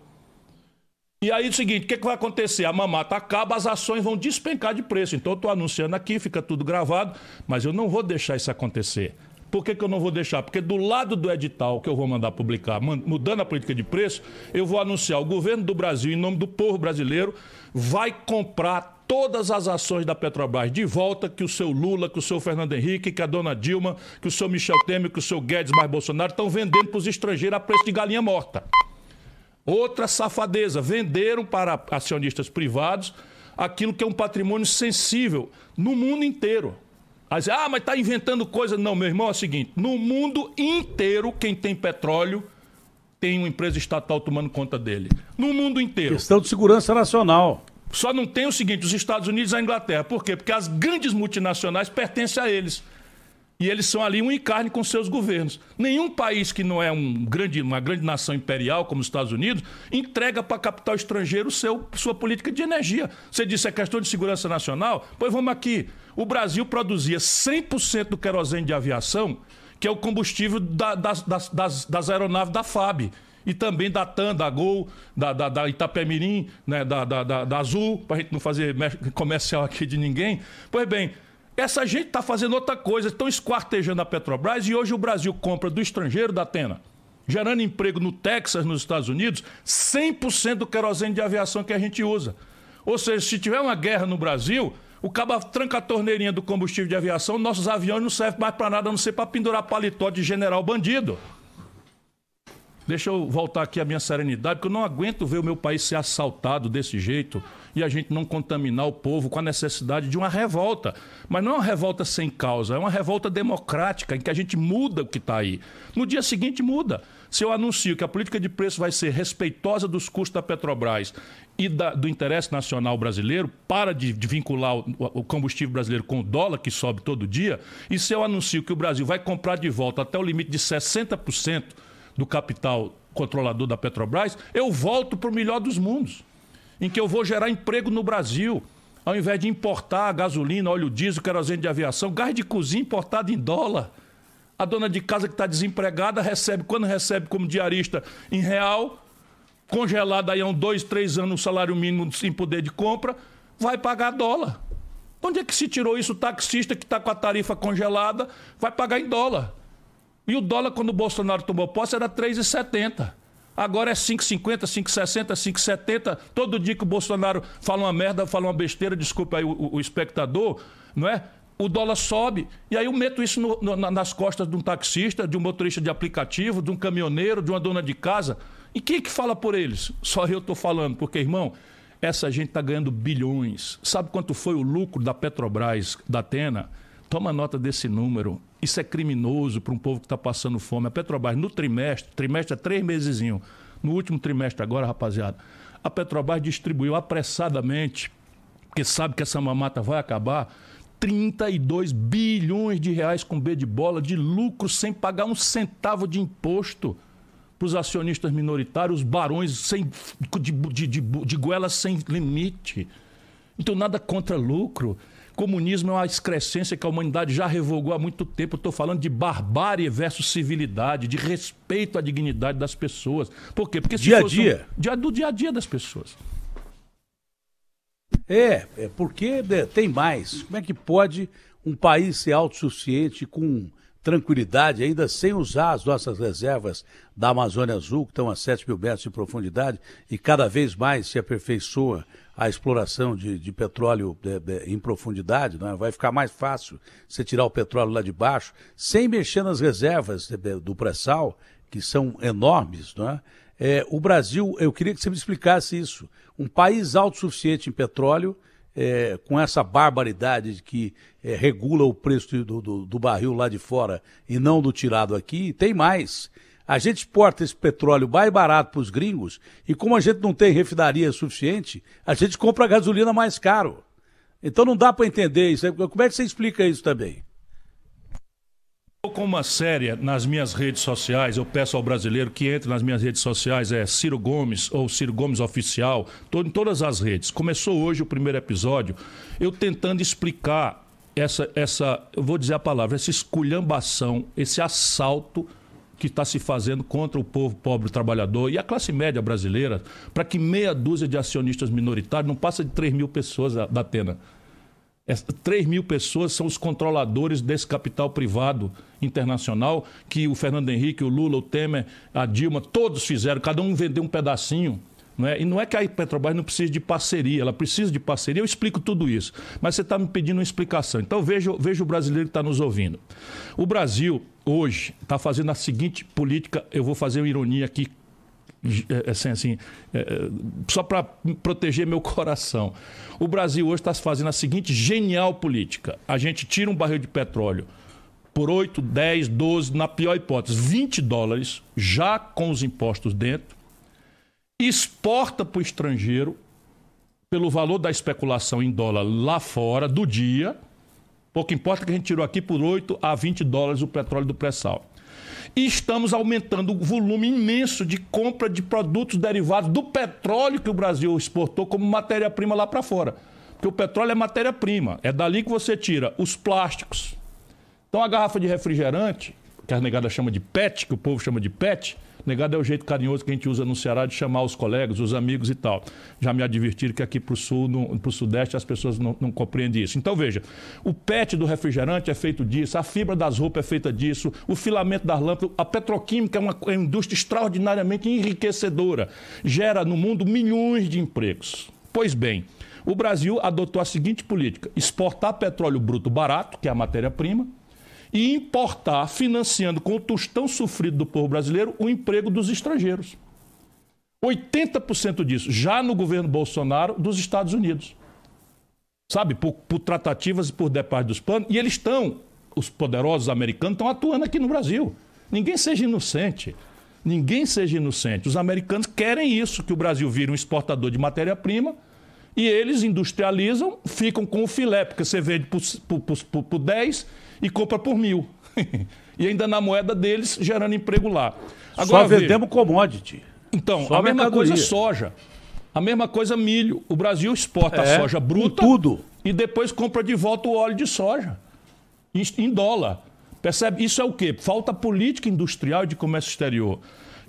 E aí é o seguinte, o que, que, vai acontecer? A mamata acaba, as ações vão despencar de preço. Então eu estou anunciando aqui, fica tudo gravado, mas eu não vou deixar isso acontecer. Por que, que eu não vou deixar? Porque do lado do edital que eu vou mandar publicar, mudando a política de preço, eu vou anunciar: o governo do Brasil, em nome do povo brasileiro, vai comprar todas as ações da Petrobras de volta que o seu Lula, que o seu Fernando Henrique, que a dona Dilma, que o seu Michel Temer, que o seu Guedes mais Bolsonaro estão vendendo para os estrangeiros a preço de galinha morta. Outra safadeza, venderam para acionistas privados aquilo que é um patrimônio sensível no mundo inteiro. Aí, ah, mas está inventando coisa. Não, meu irmão, é o seguinte: no mundo inteiro, quem tem petróleo tem uma empresa estatal tomando conta dele. No mundo inteiro. Questão de segurança nacional. Só não tem o seguinte: os Estados Unidos e a Inglaterra. Por quê? Porque as grandes multinacionais pertencem a eles. E eles são ali um encarne com seus governos. Nenhum país que não é um grande, uma grande nação imperial, como os Estados Unidos, entrega para capital estrangeiro seu, sua política de energia. Você disse é questão de segurança nacional? Pois vamos aqui. O Brasil produzia 100% do querosene de aviação, que é o combustível da, das, das, das, aeronaves da FAB. E também da TAM, da Gol, da, da, da Itapemirim, né, da, da, da, da Azul, para a gente não fazer comercial aqui de ninguém. Pois bem, essa gente está fazendo outra coisa, estão esquartejando a Petrobras e hoje o Brasil compra do estrangeiro da Atena, gerando emprego no Texas, nos Estados Unidos, 100% do querosene de aviação que a gente usa. Ou seja, se tiver uma guerra no Brasil, o cabo tranca a torneirinha do combustível de aviação, nossos aviões não servem mais para nada, a não ser para pendurar paletó de general bandido. deixa eu voltar aqui à minha serenidade, porque eu não aguento ver o meu país ser assaltado desse jeito e a gente não contaminar o povo com a necessidade de uma revolta. Mas não é uma revolta sem causa, é uma revolta democrática, em que a gente muda o que está aí. No dia seguinte muda. Se eu anuncio que a política de preço vai ser respeitosa dos custos da Petrobras e da, do interesse nacional brasileiro, para de, de vincular o, o, combustível brasileiro com o dólar, que sobe todo dia, e se eu anuncio que o Brasil vai comprar de volta até o limite de 60% do capital controlador da Petrobras, eu volto para o melhor dos mundos, em que eu vou gerar emprego no Brasil. Ao invés de importar gasolina, óleo diesel, querosene de aviação, gás de cozinha importado em dólar. A dona de casa que está desempregada recebe, quando recebe como diarista em real, congelado aí há dois, três anos o salário mínimo sem poder de compra, vai pagar dólar. Onde é que se tirou isso? O taxista que está com a tarifa congelada vai pagar em dólar. E o dólar, quando o Bolsonaro tomou posse, era 3,70. Agora é 5,50, 5,60, 5,70. Todo dia que o Bolsonaro fala uma merda, fala uma besteira, desculpa aí o, o, espectador, não é? o dólar sobe. E aí eu meto isso no, no, nas costas de um taxista, de um motorista de aplicativo, de um caminhoneiro, de uma dona de casa. E quem é que fala por eles? Só eu estou falando, porque, irmão, essa gente está ganhando bilhões. Sabe quanto foi o lucro da Petrobras, da Atena? Toma nota desse número. Isso é criminoso para um povo que está passando fome. A Petrobras, no trimestre, trimestre é três meses, no último trimestre agora, rapaziada, a Petrobras distribuiu apressadamente, porque sabe que essa mamata vai acabar, 32 bilhões de reais com B de bola de lucro sem pagar um centavo de imposto para os acionistas minoritários, os barões sem, de, de, de, de goelas sem limite. Então, nada contra lucro. Comunismo é uma excrescência que a humanidade já revogou há muito tempo. Estou falando de barbárie versus civilidade, de respeito à dignidade das pessoas. Por quê? Porque se dia a dia. Um, dia do dia a dia das pessoas. É, é porque né, tem mais. Como é que pode um país ser autossuficiente com tranquilidade, ainda sem usar as nossas reservas da Amazônia Azul, que estão a 7 mil metros de profundidade, e cada vez mais se aperfeiçoa a exploração de, de petróleo de, de, em profundidade, não é? vai ficar mais fácil você tirar o petróleo lá de baixo, sem mexer nas reservas do pré-sal, que são enormes, não é? É, o Brasil, eu queria que você me explicasse isso. Um país autossuficiente em petróleo, é, com essa barbaridade de que é, regula o preço do, do, do, barril lá de fora e não do tirado aqui, tem mais. A gente exporta esse petróleo mais barato para os gringos e como a gente não tem refinaria suficiente, a gente compra gasolina mais caro. Então não dá para entender isso. Como é que você explica isso também? Estou com uma série nas minhas redes sociais. Eu peço ao brasileiro que entre nas minhas redes sociais, é Ciro Gomes ou Ciro Gomes Oficial, tô em todas as redes. Começou hoje o primeiro episódio, eu tentando explicar essa, essa eu vou dizer a palavra, essa esculhambação, esse assalto que está se fazendo contra o povo pobre trabalhador e a classe média brasileira, para que meia dúzia de acionistas minoritários, não passa de 3 mil pessoas da Atena 3 mil pessoas são os controladores desse capital privado internacional que o Fernando Henrique, o Lula, o Temer, a Dilma, todos fizeram, cada um vendeu um pedacinho. Não é? E não é que a Petrobras não precisa de parceria, ela precisa de parceria, eu explico tudo isso. Mas você está me pedindo uma explicação. Então veja, veja o brasileiro que está nos ouvindo. O Brasil, hoje, está fazendo a seguinte política, eu vou fazer uma ironia aqui é, assim, assim é, só para proteger meu coração. O Brasil hoje está fazendo a seguinte genial política: a gente tira um barril de petróleo por 8, 10, 12, na pior hipótese, 20 dólares, já com os impostos dentro, exporta para o estrangeiro pelo valor da especulação em dólar lá fora do dia. Pouco importa que a gente tirou aqui por 8 a 20 dólares o petróleo do pré-sal. E estamos aumentando o volume imenso de compra de produtos derivados do petróleo que o Brasil exportou como matéria-prima lá para fora. Porque o petróleo é matéria-prima. É dali que você tira os plásticos. Então a garrafa de refrigerante, que a negada chama de PET, que o povo chama de PET, Negado é o jeito carinhoso que a gente usa no Ceará de chamar os colegas, os amigos e tal. Já me advertiram que aqui para o sul, para o sudeste, as pessoas não, não compreendem isso. Então veja, o PET do refrigerante é feito disso, a fibra das roupas é feita disso, o filamento das lâmpadas, a petroquímica é uma, é uma indústria extraordinariamente enriquecedora. Gera no mundo milhões de empregos. Pois bem, o Brasil adotou a seguinte política: exportar petróleo bruto barato, que é a matéria-prima, e importar, financiando com o tostão sofrido do povo brasileiro, o emprego dos estrangeiros. 80% disso, já no governo Bolsonaro, dos Estados Unidos. Sabe, por, por tratativas e por departe dos planos. E eles estão, os poderosos americanos, estão atuando aqui no Brasil. Ninguém seja inocente. Ninguém seja inocente. Os americanos querem isso, que o Brasil vire um exportador de matéria-prima e eles industrializam, ficam com o filé, porque você vende por, por, por, por 10 e compra por mil. e ainda na moeda deles, gerando emprego lá. Agora, Só vendemos commodity. Então, Só a mesma mercadoria. coisa soja. A mesma coisa milho. O Brasil exporta é, soja bruta tudo. e depois compra de volta o óleo de soja em dólar. Percebe? Isso é o quê? Falta política industrial e de comércio exterior.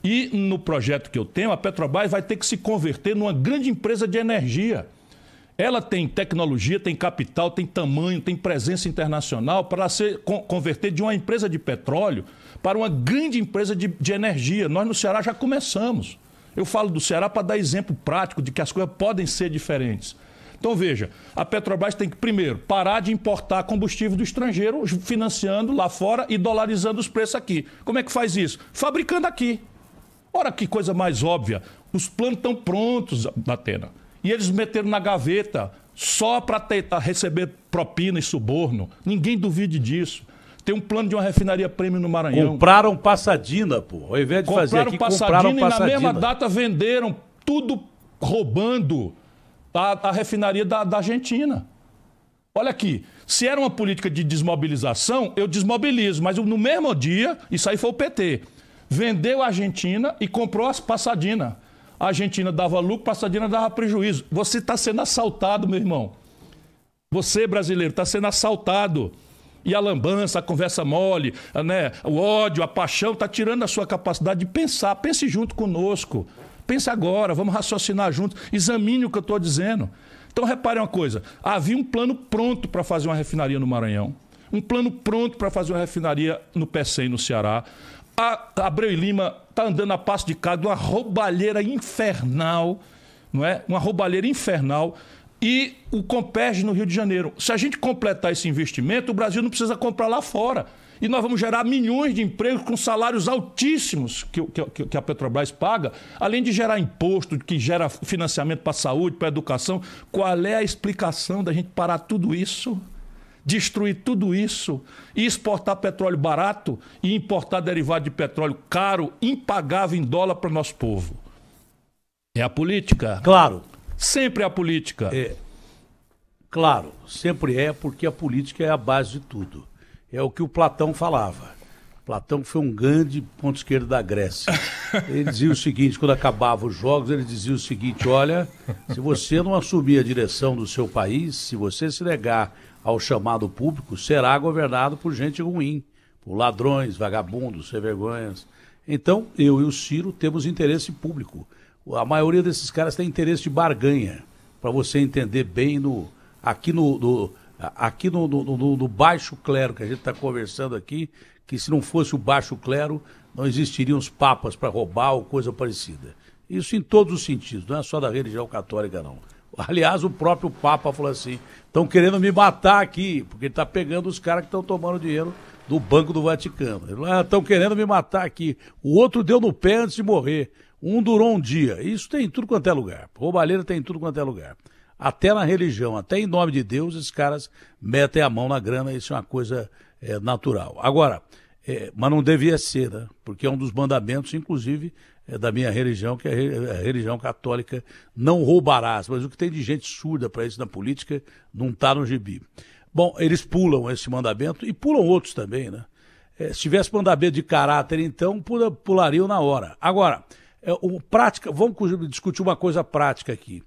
E no projeto que eu tenho, a Petrobras vai ter que se converter numa grande empresa de energia. Ela tem tecnologia, tem capital, tem tamanho, tem presença internacional para se converter de uma empresa de petróleo para uma grande empresa de, de energia. Nós no Ceará já começamos. Eu falo do Ceará para dar exemplo prático de que as coisas podem ser diferentes. Então veja, a Petrobras tem que, primeiro, parar de importar combustível do estrangeiro, financiando lá fora e dolarizando os preços aqui. Como é que faz isso? Fabricando aqui. Ora, que coisa mais óbvia. Os planos estão prontos, Atena. E eles meteram na gaveta só para tentar receber propina e suborno. Ninguém duvide disso. Tem um plano de uma refinaria prêmio no Maranhão. Compraram Passadina, pô. Ao invés de compraram fazer aqui, passadina compraram Passadina. E na mesma data venderam tudo roubando a, a refinaria da, da Argentina. Olha aqui, se era uma política de desmobilização, eu desmobilizo, mas no mesmo dia, isso aí foi o PT. Vendeu a Argentina e comprou as Passadina. A Argentina dava lucro, Passadina dava prejuízo. Você está sendo assaltado, meu irmão. Você, brasileiro, está sendo assaltado. E a lambança, a conversa mole, né, o ódio, a paixão, está tirando a sua capacidade de pensar. Pense junto conosco. Pense agora, vamos raciocinar juntos. Examine o que eu estou dizendo. Então, repare uma coisa: havia um plano pronto para fazer uma refinaria no Maranhão, um plano pronto para fazer uma refinaria no PECEM, no Ceará. A Abreu e Lima está andando a passo de casa de uma roubalheira infernal, não é? Uma roubalheira infernal. E o Comperge no Rio de Janeiro. Se a gente completar esse investimento, o Brasil não precisa comprar lá fora e nós vamos gerar milhões de empregos com salários altíssimos que, que, que a Petrobras paga, além de gerar imposto, que gera financiamento para a saúde, para a educação. Qual é a explicação da gente parar tudo isso? Destruir tudo isso e exportar petróleo barato e importar derivado de petróleo caro, impagável em dólar para o nosso povo. É a política? Claro. Sempre é a política. É. Claro, sempre é, porque a política é a base de tudo é o que o Platão falava. Platão foi um grande ponto esquerdo da Grécia. Ele dizia o seguinte, quando acabava os jogos, ele dizia o seguinte, olha, se você não assumir a direção do seu país, se você se negar ao chamado público, será governado por gente ruim, por ladrões, vagabundos, sem vergonhas. Então, eu e o Ciro temos interesse público. A maioria desses caras tem interesse de barganha, para você entender bem no, aqui no, no aqui no, no, no, baixo clero que a gente está conversando aqui, que se não fosse o baixo clero, não existiriam os papas para roubar ou coisa parecida. Isso em todos os sentidos, não é só da religião católica, não. Aliás, o próprio Papa falou assim: estão querendo me matar aqui, porque ele está pegando os caras que estão tomando dinheiro do Banco do Vaticano. Estão ah, querendo me matar aqui. O outro deu no pé antes de morrer. Um durou um dia. Isso tem em tudo quanto é lugar. Roubalheira tem em tudo quanto é lugar até na religião, até em nome de Deus, esses caras metem a mão na grana, isso é uma coisa é, natural. Agora, é, mas não devia ser, né? porque é um dos mandamentos, inclusive, da minha religião, que é a religião católica, não roubarás. Mas o que tem de gente surda para isso na política não está no gibi. Bom, eles pulam esse mandamento e pulam outros também, né? É, se tivesse mandamento de caráter, então, pula, pulariam na hora. Agora, é, prática, vamos discutir uma coisa prática aqui.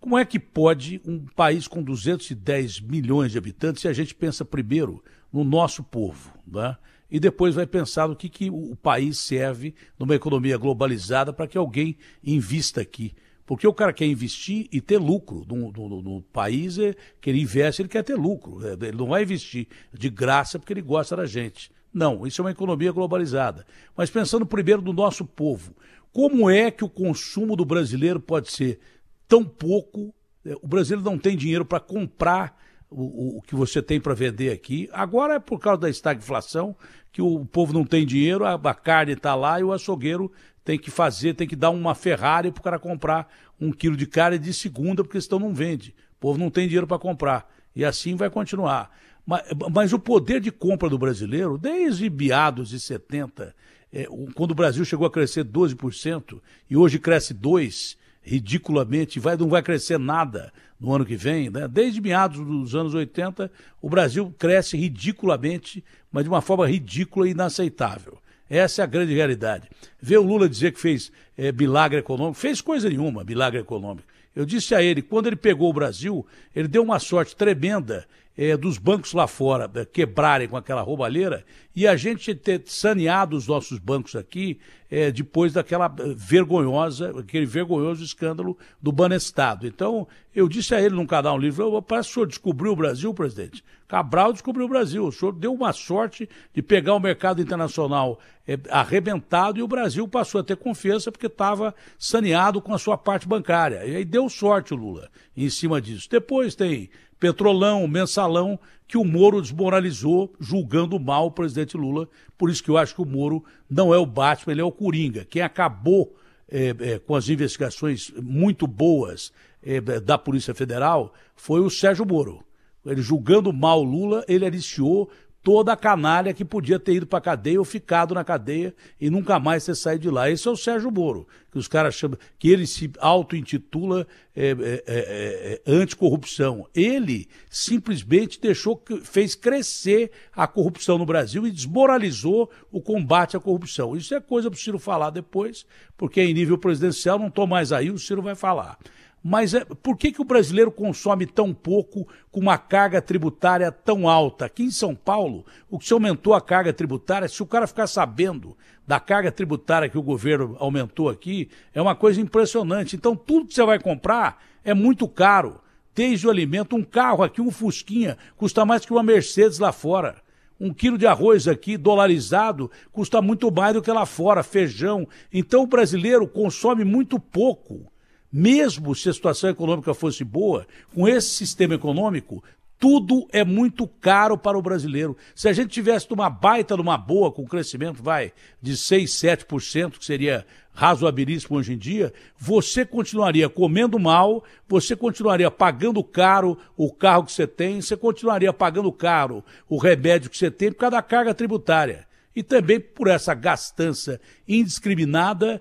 Como é que pode um país com 210 milhões de habitantes, se a gente pensa primeiro no nosso povo, né? E depois vai pensar no que, que o país serve numa economia globalizada para que alguém invista aqui? Porque o cara quer investir e ter lucro. No, no, no, país é, que ele investe, ele quer ter lucro. É, ele não vai investir de graça porque ele gosta da gente. Não, isso é uma economia globalizada. Mas pensando primeiro no nosso povo, como é que o consumo do brasileiro pode ser tão pouco. É, o brasileiro não tem dinheiro para comprar o, o que você tem para vender aqui. Agora é por causa da estagflação que o povo não tem dinheiro, a, a carne está lá e o açougueiro tem que fazer, tem que dar uma Ferrari para o cara comprar um quilo de carne de segunda, porque senão não vende. O povo não tem dinheiro para comprar. E assim vai continuar. Mas, mas, o poder de compra do brasileiro, desde meados de 70, é, quando o Brasil chegou a crescer 12% e hoje cresce 2%, ridiculamente, vai, não vai crescer nada no ano que vem, né? desde meados dos anos 80, o Brasil cresce ridiculamente, mas de uma forma ridícula e inaceitável. Essa é a grande realidade. Ver o Lula dizer que fez é, milagre econômico, fez coisa nenhuma, milagre econômico. Eu disse a ele, quando ele pegou o Brasil, ele deu uma sorte tremenda é, dos bancos lá fora é, quebrarem com aquela roubalheira e a gente ter saneado os nossos bancos aqui é, depois daquela é, vergonhosa, aquele vergonhoso escândalo do Banestado. Então, eu disse a ele num canal um livro, parece que o senhor descobriu o Brasil, presidente. Cabral descobriu o Brasil. O senhor deu uma sorte de pegar o mercado internacional é, arrebentado e o Brasil passou a ter confiança porque estava saneado com a sua parte bancária. E aí deu sorte o Lula em cima disso. Depois tem Petrolão, Mensalão, que o Moro desmoralizou, julgando mal o presidente Lula. Por isso que eu acho que o Moro não é o Batman, ele é o Coringa. Quem acabou é, é, com as investigações muito boas é, da Polícia Federal foi o Sérgio Moro. Ele julgando mal Lula, ele aliciou toda a canalha que podia ter ido para a cadeia ou ficado na cadeia e nunca mais ter saído de lá. Esse é o Sérgio Moro, que os caras chamam, que ele se auto-intitula é, é, é, é, anticorrupção. Ele simplesmente deixou, fez crescer a corrupção no Brasil e desmoralizou o combate à corrupção. Isso é coisa para o Ciro falar depois, porque em nível presidencial não estou mais aí, o Ciro vai falar. Mas é, por que, que o brasileiro consome tão pouco com uma carga tributária tão alta? Aqui em São Paulo, o que se aumentou a carga tributária, se o cara ficar sabendo da carga tributária que o governo aumentou aqui, é uma coisa impressionante. Então, tudo que você vai comprar é muito caro. Desde o alimento, um carro aqui, um Fusquinha, custa mais que uma Mercedes lá fora. Um quilo de arroz aqui, dolarizado, custa muito mais do que lá fora, feijão. Então, o brasileiro consome muito pouco mesmo se a situação econômica fosse boa, com esse sistema econômico, tudo é muito caro para o brasileiro. Se a gente tivesse uma baita, numa boa, com crescimento, vai, de 6, 7%, que seria razoabilíssimo hoje em dia, você continuaria comendo mal, você continuaria pagando caro o carro que você tem, você continuaria pagando caro o remédio que você tem por causa da carga tributária. E também por essa gastança indiscriminada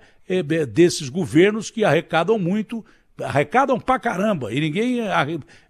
desses governos que arrecadam muito, arrecadam pra caramba, e ninguém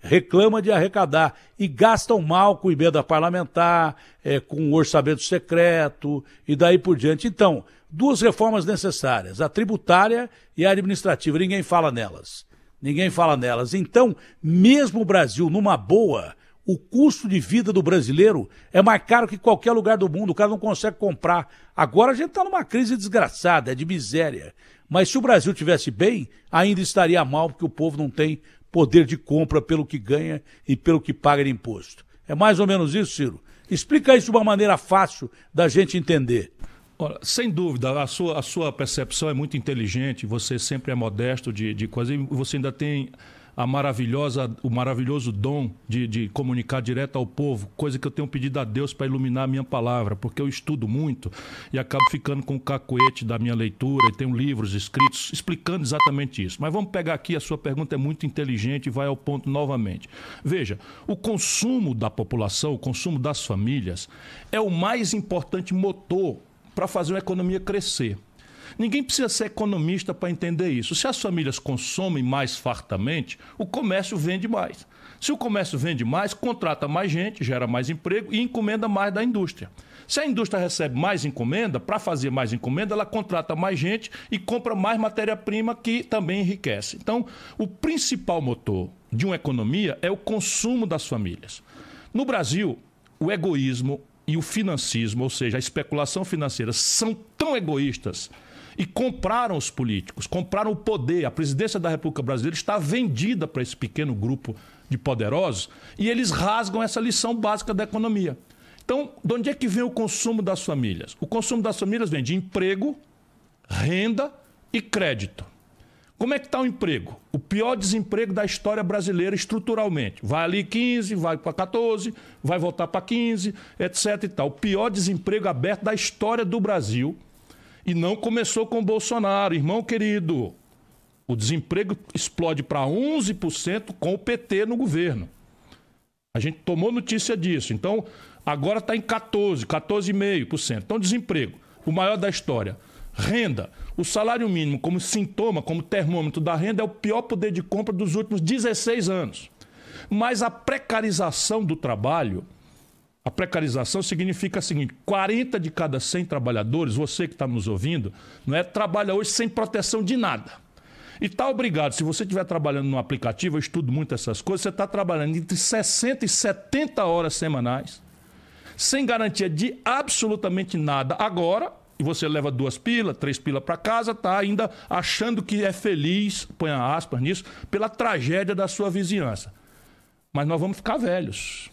reclama de arrecadar, e gastam mal com emenda parlamentar, é, com orçamento secreto, e daí por diante. Então, duas reformas necessárias, a tributária e a administrativa, ninguém fala nelas. Ninguém fala nelas. Então, mesmo o Brasil numa boa, o custo de vida do brasileiro é mais caro que qualquer lugar do mundo, o cara não consegue comprar. Agora a gente está numa crise desgraçada, é de miséria. Mas se o Brasil tivesse bem, ainda estaria mal, porque o povo não tem poder de compra pelo que ganha e pelo que paga de imposto. É mais ou menos isso, Ciro? Explica isso de uma maneira fácil da gente entender. Sem dúvida, a sua, a sua percepção é muito inteligente, você sempre é modesto de, de coisa, e você ainda tem a maravilhosa, o maravilhoso dom de, de comunicar direto ao povo, coisa que eu tenho pedido a Deus para iluminar a minha palavra, porque eu estudo muito e acabo ficando com o cacoete da minha leitura e tenho livros escritos explicando exatamente isso. Mas vamos pegar aqui, a sua pergunta é muito inteligente e vai ao ponto novamente. Veja, o consumo da população, o consumo das famílias, é o mais importante motor para fazer uma economia crescer. Ninguém precisa ser economista para entender isso. Se as famílias consomem mais fartamente, o comércio vende mais. Se o comércio vende mais, contrata mais gente, gera mais emprego e encomenda mais da indústria. Se a indústria recebe mais encomenda, para fazer mais encomenda, ela contrata mais gente e compra mais matéria-prima que também enriquece. Então, o principal motor de uma economia é o consumo das famílias. No Brasil, o egoísmo e o financismo, ou seja, a especulação financeira, são tão egoístas e compraram os políticos, compraram o poder. A presidência da República Brasileira está vendida para esse pequeno grupo de poderosos e eles rasgam essa lição básica da economia. Então, de onde é que vem o consumo das famílias? O consumo das famílias vem de emprego, renda e crédito. Como é que está o emprego? O pior desemprego da história brasileira estruturalmente. Vai ali 15, vai para 14, vai voltar para 15, etc. E tal. O pior desemprego aberto da história do Brasil. E não começou com Bolsonaro, irmão querido. O desemprego explode para 11% com o PT no governo. A gente tomou notícia disso. Então, agora está em 14, 14,5%. Então, desemprego, o maior da história. Renda. O salário mínimo, como sintoma, como termômetro da renda, é o pior poder de compra dos últimos 16 anos. Mas a precarização do trabalho, a precarização significa o seguinte: 40 de cada 100 trabalhadores, você que está nos ouvindo, não é, trabalha hoje sem proteção de nada. E está obrigado, se você estiver trabalhando no aplicativo, eu estudo muito essas coisas, você está trabalhando entre 60 e 70 horas semanais, sem garantia de absolutamente nada. Agora, e você leva duas pilas, três pilas para casa, tá ainda achando que é feliz, põe aspas nisso, pela tragédia da sua vizinhança. Mas nós vamos ficar velhos.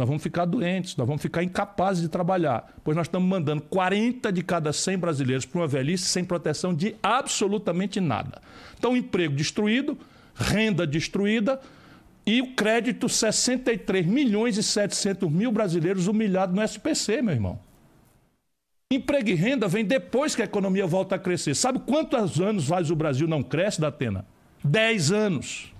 Nós vamos ficar doentes, nós vamos ficar incapazes de trabalhar, pois nós estamos mandando 40 de cada 100 brasileiros para uma velhice sem proteção de absolutamente nada. Então, emprego destruído, renda destruída e o crédito 63 milhões e 700 mil brasileiros humilhados no SPC, meu irmão. Emprego e renda vem depois que a economia volta a crescer. Sabe quantos anos faz o Brasil não cresce, Datena? 10 anos.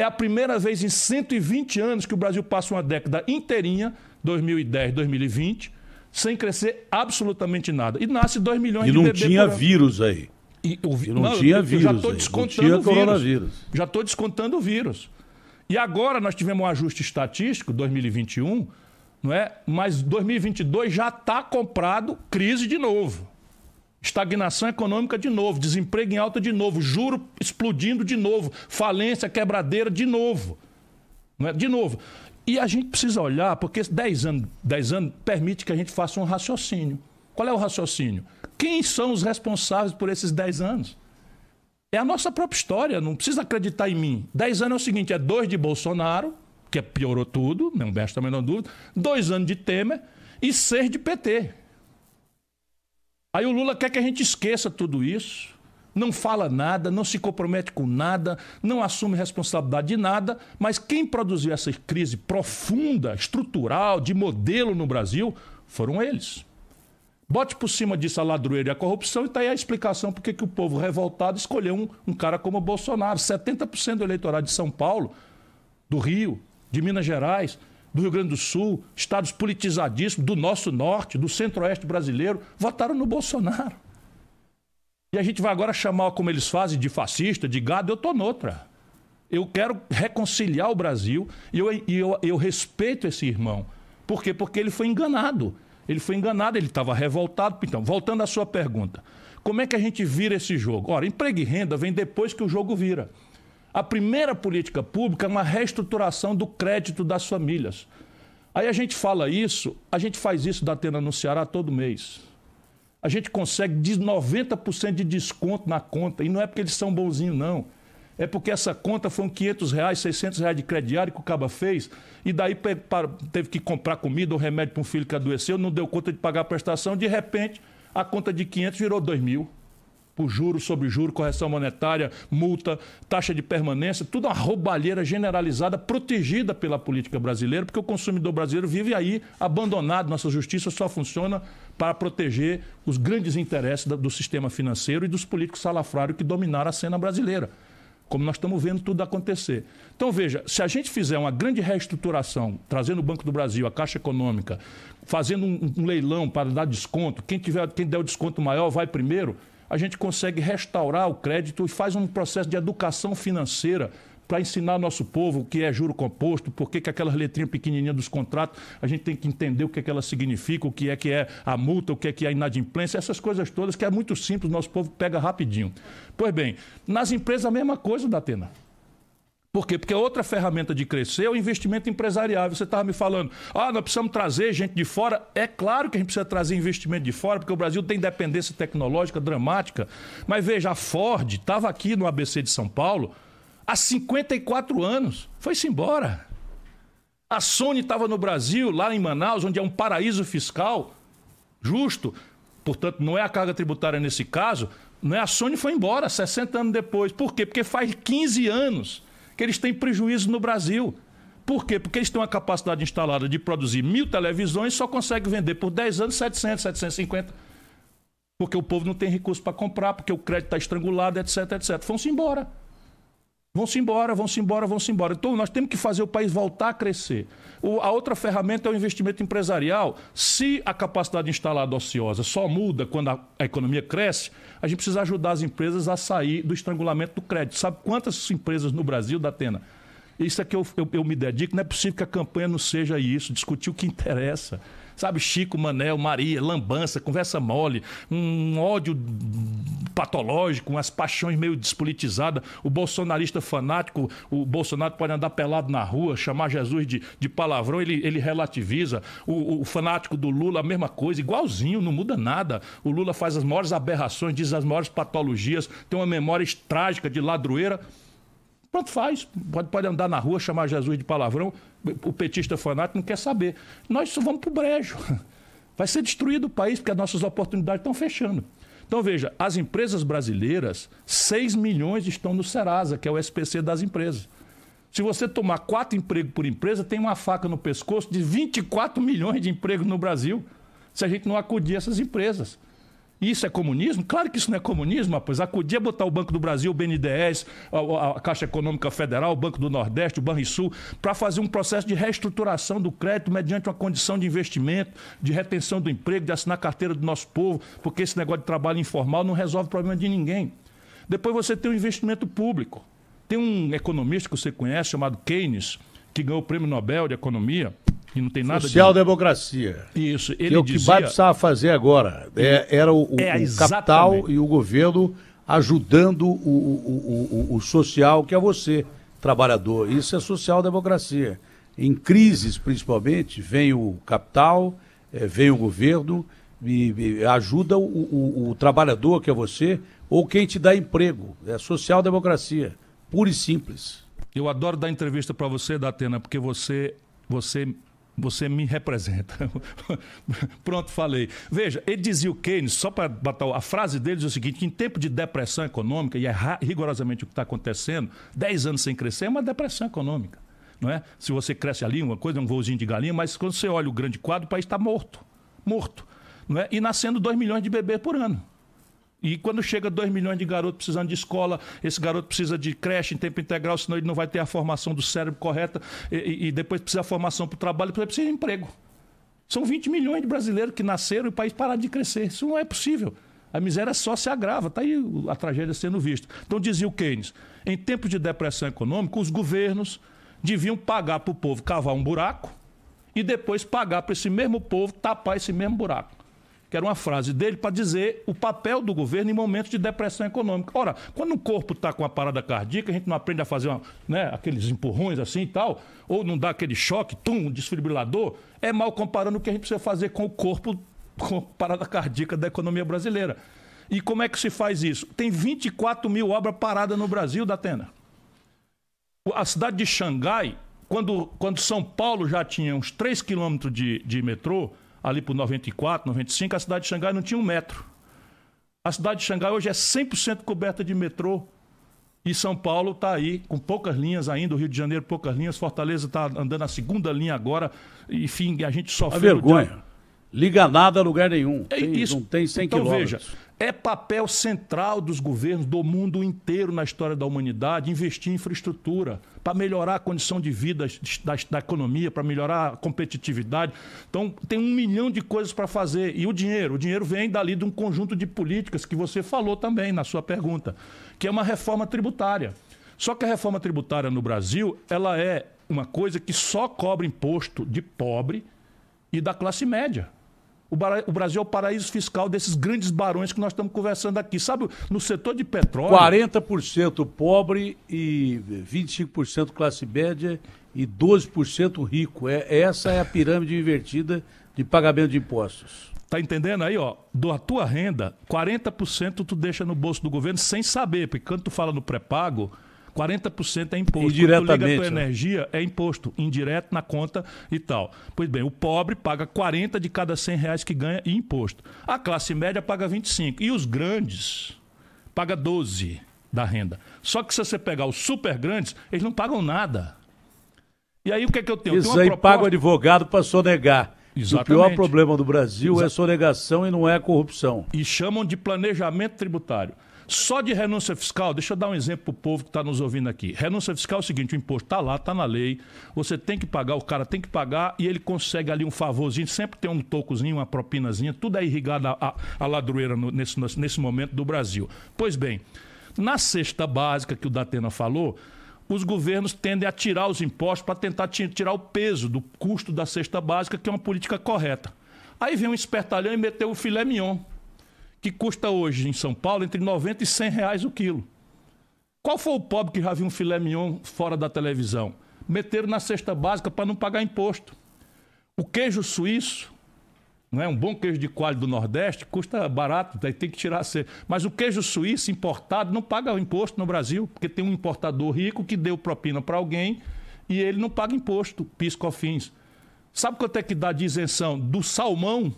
É a primeira vez em 120 anos que o Brasil passa uma década inteirinha, 2010, 2020, sem crescer absolutamente nada. E nasce 2 milhões e de bebês. E não tinha vírus aí. E, o, e não, não, tinha vírus. Já estou descontando o vírus. Já estou descontando o vírus. E agora nós tivemos um ajuste estatístico, 2021 não é? Mas 2022 já está comprado crise de novo. Estagnação econômica de novo, desemprego em alta de novo, juro explodindo de novo, falência, quebradeira de novo. Não é? De novo. E a gente precisa olhar, porque 10 anos, 10 anos permite que a gente faça um raciocínio. Qual é o raciocínio? Quem são os responsáveis por esses 10 anos? É a nossa própria história, não precisa acreditar em mim. 10 anos é o seguinte: é dois de Bolsonaro, que piorou tudo, não resta a menor dúvida, dois anos de Temer e seis de PT. Aí o Lula quer que a gente esqueça tudo isso, não fala nada, não se compromete com nada, não assume responsabilidade de nada, mas quem produziu essa crise profunda, estrutural, de modelo no Brasil, foram eles. Bote por cima disso a ladroeira e a corrupção e está aí a explicação por que o povo revoltado escolheu um, um cara como o Bolsonaro. 70% do eleitorado de São Paulo, do Rio, de Minas Gerais, do Rio Grande do Sul, estados politizadíssimos, do nosso norte, do centro-oeste brasileiro, votaram no Bolsonaro. E a gente vai agora chamar, como eles fazem, de fascista, de gado, eu estou noutra. Eu quero reconciliar o Brasil e eu, eu, eu respeito esse irmão. Por quê? Porque ele foi enganado. Ele foi enganado, ele estava revoltado. Então, voltando à sua pergunta, como é que a gente vira esse jogo? Ora, emprego e renda vem depois que o jogo vira. A primeira política pública é uma reestruturação do crédito das famílias. Aí a gente fala isso, a gente faz isso da Atena no Ceará todo mês. A gente consegue 90% de desconto na conta. E não é porque eles são bonzinhos, não. É porque essa conta foi 500 reais, 600 reais de crediário que o Caba fez. E daí teve que comprar comida ou remédio para um filho que adoeceu, não deu conta de pagar a prestação. De repente, a conta de 500 virou 2 mil por juros sobre juros, correção monetária, multa, taxa de permanência, tudo uma roubalheira generalizada, protegida pela política brasileira, porque o consumidor brasileiro vive aí abandonado. Nossa justiça só funciona para proteger os grandes interesses do sistema financeiro e dos políticos salafrários que dominaram a cena brasileira como nós estamos vendo tudo acontecer. Então, veja, se a gente fizer uma grande reestruturação, trazendo o Banco do Brasil, a Caixa Econômica, fazendo um, um leilão para dar desconto, quem, tiver, quem der o desconto maior vai primeiro, a gente consegue restaurar o crédito e faz um processo de educação financeira para ensinar nosso povo o que é juro composto, por que, que aquelas letrinhas pequenininhas dos contratos, a gente tem que entender o que, é que o que é que é a multa, o que é que é a inadimplência, essas coisas todas que é muito simples, nosso povo pega rapidinho. Pois bem, nas empresas a mesma coisa, Datena. Por quê? Porque outra ferramenta de crescer é o investimento empresarial. Você estava me falando, ah, nós precisamos trazer gente de fora. É claro que a gente precisa trazer investimento de fora, porque o Brasil tem dependência tecnológica dramática. Mas veja, a Ford estava aqui no ABC de São Paulo há 54 anos. Foi-se embora. A Sony estava no Brasil, lá em Manaus, onde é um paraíso fiscal justo. Portanto, não é a carga tributária nesse caso, Não é? A Sony foi embora 60 anos depois. Por quê? Porque faz 15 anos que eles têm prejuízo no Brasil. Por quê? Porque eles têm uma capacidade instalada de produzir mil televisões e só conseguem vender por 10 anos 700, 750. Porque o povo não tem recurso para comprar, porque o crédito está estrangulado, etc, etc. Vão-se embora. Vão-se embora, vão-se embora, vão-se embora. Então, nós temos que fazer o país voltar a crescer. O, a outra ferramenta é o investimento empresarial. Se a capacidade instalada ociosa só muda quando a, a, economia cresce, a gente precisa ajudar as empresas a sair do estrangulamento do crédito. Sabe quantas empresas no Brasil, Datena? Isso é que eu, eu, eu me dedico. Não é possível que a campanha não seja isso, discutir o que interessa. Sabe, Chico, Manel, Maria, lambança, conversa mole, um ódio patológico, umas paixões meio despolitizadas. O bolsonarista fanático, o Bolsonaro pode andar pelado na rua, chamar Jesus de, de palavrão, ele, ele relativiza. O, o fanático do Lula, a mesma coisa, igualzinho, não muda nada. O Lula faz as maiores aberrações, diz as maiores patologias, tem uma memória trágica de ladroeira. Pronto, faz. Pode, pode andar na rua, chamar Jesus de palavrão. O petista fanático não quer saber. Nós só vamos para o brejo. Vai ser destruído o país, porque as nossas oportunidades estão fechando. Então, veja, as empresas brasileiras, 6 milhões estão no Serasa, que é o SPC das empresas. Se você tomar quatro empregos por empresa, tem uma faca no pescoço de 24 milhões de empregos no Brasil, se a gente não acudir essas empresas. Isso é comunismo? Claro que isso não é comunismo, pois acudia botar o Banco do Brasil, o BNDES, a, a, Caixa Econômica Federal, o Banco do Nordeste, o Banrisul, para fazer um processo de reestruturação do crédito mediante uma condição de investimento, de retenção do emprego, de assinar carteira do nosso povo, porque esse negócio de trabalho informal não resolve o problema de ninguém. Depois você tem o investimento público. Tem um economista que você conhece chamado Keynes, que ganhou o Prêmio Nobel de Economia, e não tem nada Social-democracia. De... Isso. Ele que é o que dizia... Biden precisava fazer agora. É, era o, o, é, o capital e o governo ajudando o, o, o, social, que é você, trabalhador. Isso é social-democracia. Em crises, principalmente, vem o capital, é, vem o governo e, ajuda o, trabalhador, que é você, ou quem te dá emprego. É social-democracia, pura e simples. Eu adoro dar entrevista para você, Datena, porque você, você você me representa. Pronto, falei. Veja, ele dizia o Keynes, só para botar a frase dele diz o seguinte: que em tempo de depressão econômica, e é rigorosamente o que está acontecendo, 10 anos sem crescer é uma depressão econômica. Não é? Se você cresce ali, uma coisa, um voozinho de galinha, mas quando você olha o grande quadro, o país está morto. Morto. Não é? E nascendo 2 milhões de bebês por ano. E quando chega 2 milhões de garotos precisando de escola, esse garoto precisa de creche em tempo integral, senão ele não vai ter a formação do cérebro correta, e, e depois precisa de formação para o trabalho, depois precisa de emprego. São 20 milhões de brasileiros que nasceram e o país parar de crescer. Isso não é possível. A miséria só se agrava, está aí a tragédia sendo vista. Então dizia o Keynes, em tempos de depressão econômica, os governos deviam pagar para o povo cavar um buraco e depois pagar para esse mesmo povo tapar esse mesmo buraco que era uma frase dele para dizer o papel do governo em momentos de depressão econômica. Ora, quando o corpo está com a parada cardíaca, a gente não aprende a fazer uma, né, aqueles empurrões assim e tal, ou não dá aquele choque, tum, desfibrilador, é mal comparando o que a gente precisa fazer com o corpo com a parada cardíaca da economia brasileira. E como é que se faz isso? Tem 24 mil obras paradas no Brasil, Datena. A cidade de Xangai, quando, quando São Paulo já tinha uns 3 quilômetros de, de metrô, ali por 94, 95, a cidade de Xangai não tinha um metro. A cidade de Xangai hoje é 100% coberta de metrô. E São Paulo está aí com poucas linhas ainda, o Rio de Janeiro poucas linhas, Fortaleza está andando a segunda linha agora. Enfim, a gente sofre. A vergonha. De... Liga nada a lugar nenhum. É tem, isso. Não tem 100 então, quilômetros. Veja, é papel central dos governos do mundo inteiro na história da humanidade investir em infraestrutura para melhorar a condição de vida da, da economia, para melhorar a competitividade. Então, tem um milhão de coisas para fazer. E o dinheiro? O dinheiro vem dali de um conjunto de políticas que você falou também na sua pergunta, que é uma reforma tributária. Só que a reforma tributária no Brasil, ela é uma coisa que só cobra imposto de pobre e da classe média. O Brasil é o paraíso fiscal desses grandes barões que nós estamos conversando aqui. Sabe, no setor de petróleo. 40% pobre e 25% classe média e 12% rico. É, essa é a pirâmide invertida de pagamento de impostos. Tá entendendo aí, ó? Da tua renda, 40% tu deixa no bolso do governo sem saber, porque quando tu fala no pré-pago, 40% é imposto. Indiretamente. Quando tu liga a tua né? energia, é imposto, indireto na conta e tal. Pois bem, o pobre paga 40 de cada 100 reais que ganha em imposto. A classe média paga 25. E os grandes, paga 12 da renda. Só que se você pegar os super grandes, eles não pagam nada. E aí o que é que eu tenho? Isso eu tenho aí proposta... paga o advogado para sonegar. Exatamente. O pior problema do Brasil Exa... é sonegação e não é corrupção. E chamam de planejamento tributário. Só de renúncia fiscal, deixa eu dar um exemplo para o povo que está nos ouvindo aqui. Renúncia fiscal é o seguinte: o imposto está lá, está na lei, você tem que pagar, o cara tem que pagar e ele consegue ali um favorzinho, sempre tem um tocozinho, uma propinazinha, tudo é irrigado a, a ladroeira no, nesse, nesse momento do Brasil. Pois bem, na cesta básica que o Datena falou, os governos tendem a tirar os impostos para tentar tirar o peso do custo da cesta básica, que é uma política correta. Aí vem um espertalhão e meteu o filé mignon que custa hoje em São Paulo entre 90 e 100 reais o quilo. Qual foi o pobre que já viu um filé mignon fora da televisão? Meteram na cesta básica para não pagar imposto. O queijo suíço, não é um bom queijo de coalho do Nordeste, custa barato, daí tem que tirar a cesta. Mas o queijo suíço importado não paga imposto no Brasil, porque tem um importador rico que deu propina para alguém e ele não paga imposto, piscofins. Sabe quanto é que dá de isenção do salmão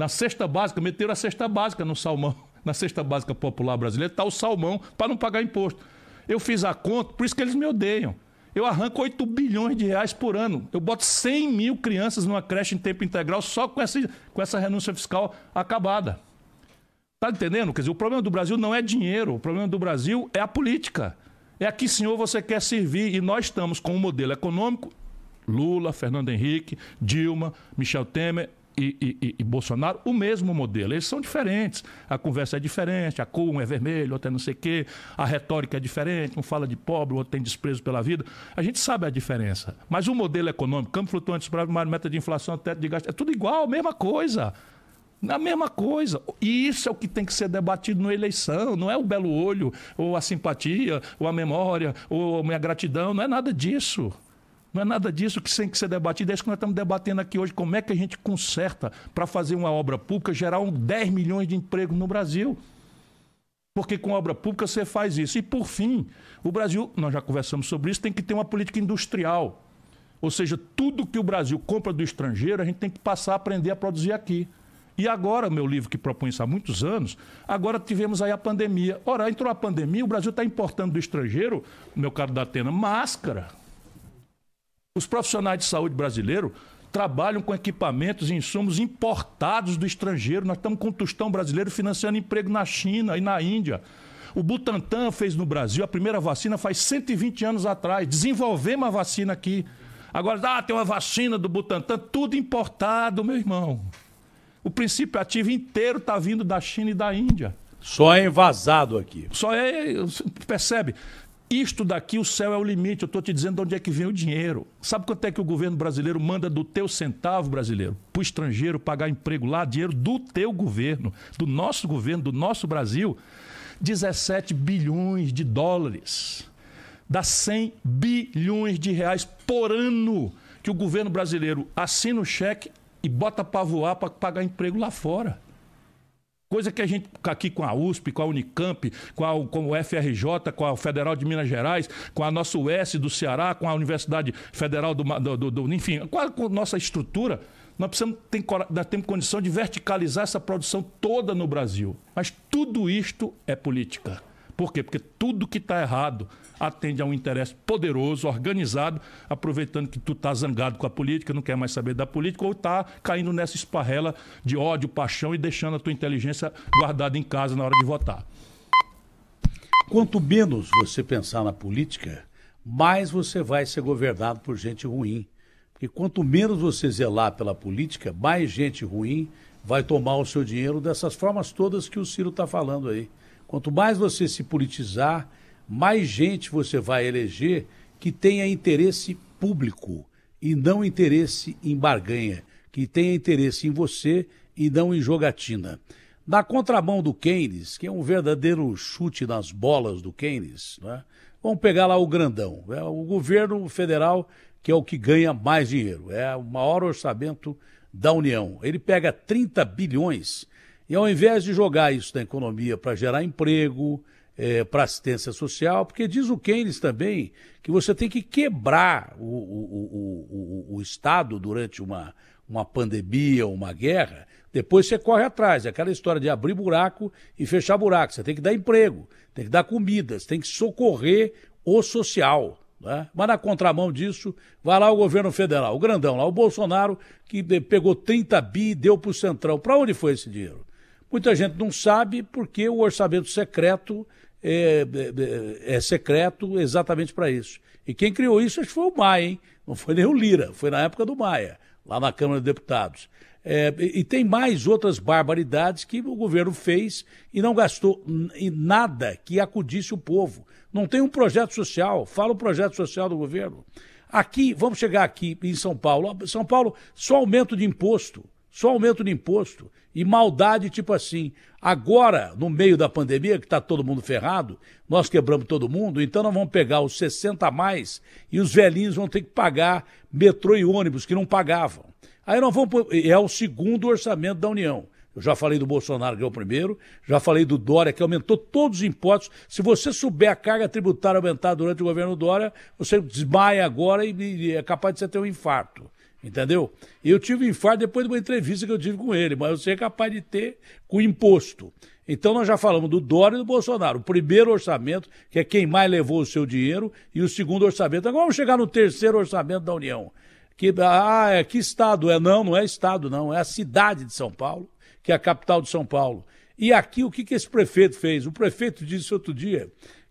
na cesta básica, meteram a cesta básica no salmão. Na cesta básica popular brasileira está o salmão para não pagar imposto. Eu fiz a conta, por isso que eles me odeiam. Eu arranco 8 bilhões de reais por ano. Eu boto 100 mil crianças numa creche em tempo integral só com essa, com essa renúncia fiscal acabada. Tá entendendo? Quer dizer, o problema do Brasil não é dinheiro, o problema do Brasil é a política. É a que, senhor, você quer servir. E nós estamos com um modelo econômico Lula, Fernando Henrique, Dilma, Michel Temer e, e, e, Bolsonaro o mesmo modelo. Eles são diferentes. A conversa é diferente, a cor um é vermelho, outro é não sei o quê, a retórica é diferente, um fala de pobre, o outro tem desprezo pela vida. A gente sabe a diferença. Mas o modelo econômico, campo flutuante, meta de inflação, teto de gasto, é tudo igual, mesma coisa. A mesma coisa. E isso é o que tem que ser debatido na eleição. Não é o belo olho, ou a simpatia, ou a memória, ou a minha gratidão. Não é nada disso. Não é nada disso que tem que ser debatido. É isso que nós estamos debatendo aqui hoje. Como é que a gente conserta para fazer uma obra pública gerar um 10 milhões de empregos no Brasil? Porque com obra pública você faz isso. E por fim, o Brasil, nós já conversamos sobre isso, tem que ter uma política industrial. Ou seja, tudo que o Brasil compra do estrangeiro, a gente tem que passar a aprender a produzir aqui. E agora, meu livro que propõe isso há muitos anos, agora tivemos aí a pandemia. Ora, entrou a pandemia, o Brasil está importando do estrangeiro, meu caro da Atena, máscara os profissionais de saúde brasileiros trabalham com equipamentos e insumos importados do estrangeiro. Nós estamos com o tostão brasileiro financiando emprego na China e na Índia. O Butantan fez no Brasil a primeira vacina faz 120 anos atrás. Desenvolvemos a vacina aqui. Agora, ah, tem uma vacina do Butantan, tudo importado, meu irmão. O princípio ativo inteiro está vindo da China e da Índia. Só é envasado aqui. Só é. Percebe? Isto daqui, o céu é o limite. Eu estou te dizendo de onde é que vem o dinheiro. Sabe quanto é que o governo brasileiro manda do teu centavo brasileiro para o estrangeiro pagar emprego lá? Dinheiro do teu governo, do nosso governo, do nosso Brasil. 17 bilhões de dólares. Dá 100 bilhões de reais por ano que o governo brasileiro assina o cheque e bota para voar para pagar emprego lá fora. Coisa que a gente, aqui com a USP, com a Unicamp, com, a, com o FRJ, com a Federal de Minas Gerais, com a nossa US do Ceará, com a Universidade Federal do. do, do, do enfim, com a, nossa estrutura, nós, precisamos, tem, nós temos condição de verticalizar essa produção toda no Brasil. Mas tudo isto é política. Por quê? Porque tudo que está errado atende a um interesse poderoso, organizado, aproveitando que tu está zangado com a política, não quer mais saber da política, ou está caindo nessa esparrela de ódio, paixão e deixando a tua inteligência guardada em casa na hora de votar. Quanto menos você pensar na política, mais você vai ser governado por gente ruim. Porque quanto menos você zelar pela política, mais gente ruim vai tomar o seu dinheiro dessas formas todas que o Ciro está falando aí. Quanto mais você se politizar, mais gente você vai eleger que tenha interesse público e não interesse em barganha, que tenha interesse em você e não em jogatina. Na contramão do Keynes, que é um verdadeiro chute nas bolas do Keynes, né? vamos pegar lá o grandão, é o governo federal que é o que ganha mais dinheiro, é o maior orçamento da União. Ele pega 30 bilhões e ao invés de jogar isso na economia para gerar emprego, é, para assistência social, porque diz o Keynes também que você tem que quebrar o, o, o, o Estado durante uma, uma pandemia uma guerra, depois você corre atrás. É aquela história de abrir buraco e fechar buraco. Você tem que dar emprego, tem que dar comidas, tem que socorrer o social. Né? Mas na contramão disso, vai lá o governo federal, o grandão lá, o Bolsonaro, que pegou 30 bi e deu para o Centrão. Para onde foi esse dinheiro? Muita gente não sabe porque o orçamento secreto é, é, é secreto exatamente para isso. E quem criou isso acho que foi o Maia, hein? Não foi nem o Lira, foi na época do Maia, lá na Câmara de Deputados. É, e tem mais outras barbaridades que o governo fez e não gastou em nada que acudisse o povo. Não tem um projeto social. Fala o projeto social do governo. Aqui, vamos chegar aqui em São Paulo. São Paulo, só aumento de imposto. Só aumento de imposto. E maldade tipo assim. Agora, no meio da pandemia, que está todo mundo ferrado, nós quebramos todo mundo, então nós vamos pegar os 60 a mais e os velhinhos vão ter que pagar metrô e ônibus que não pagavam. Aí nós vamos. É o segundo orçamento da União. Eu já falei do Bolsonaro, que é o primeiro, já falei do Dória, que aumentou todos os impostos. Se você souber a carga tributária aumentar durante o governo Dória, você desmaia agora e, é capaz de você ter um infarto. Entendeu? Eu tive infarto depois de uma entrevista que eu tive com ele, mas você é capaz de ter com imposto. Então nós já falamos do Dória e do Bolsonaro. O primeiro orçamento, que é quem mais levou o seu dinheiro, e o segundo orçamento. Agora vamos chegar no terceiro orçamento da União. Que, ah, é, que estado é? Não, não é estado, não. É a cidade de São Paulo, que é a capital de São Paulo. E aqui o que, que esse prefeito fez? O prefeito disse outro dia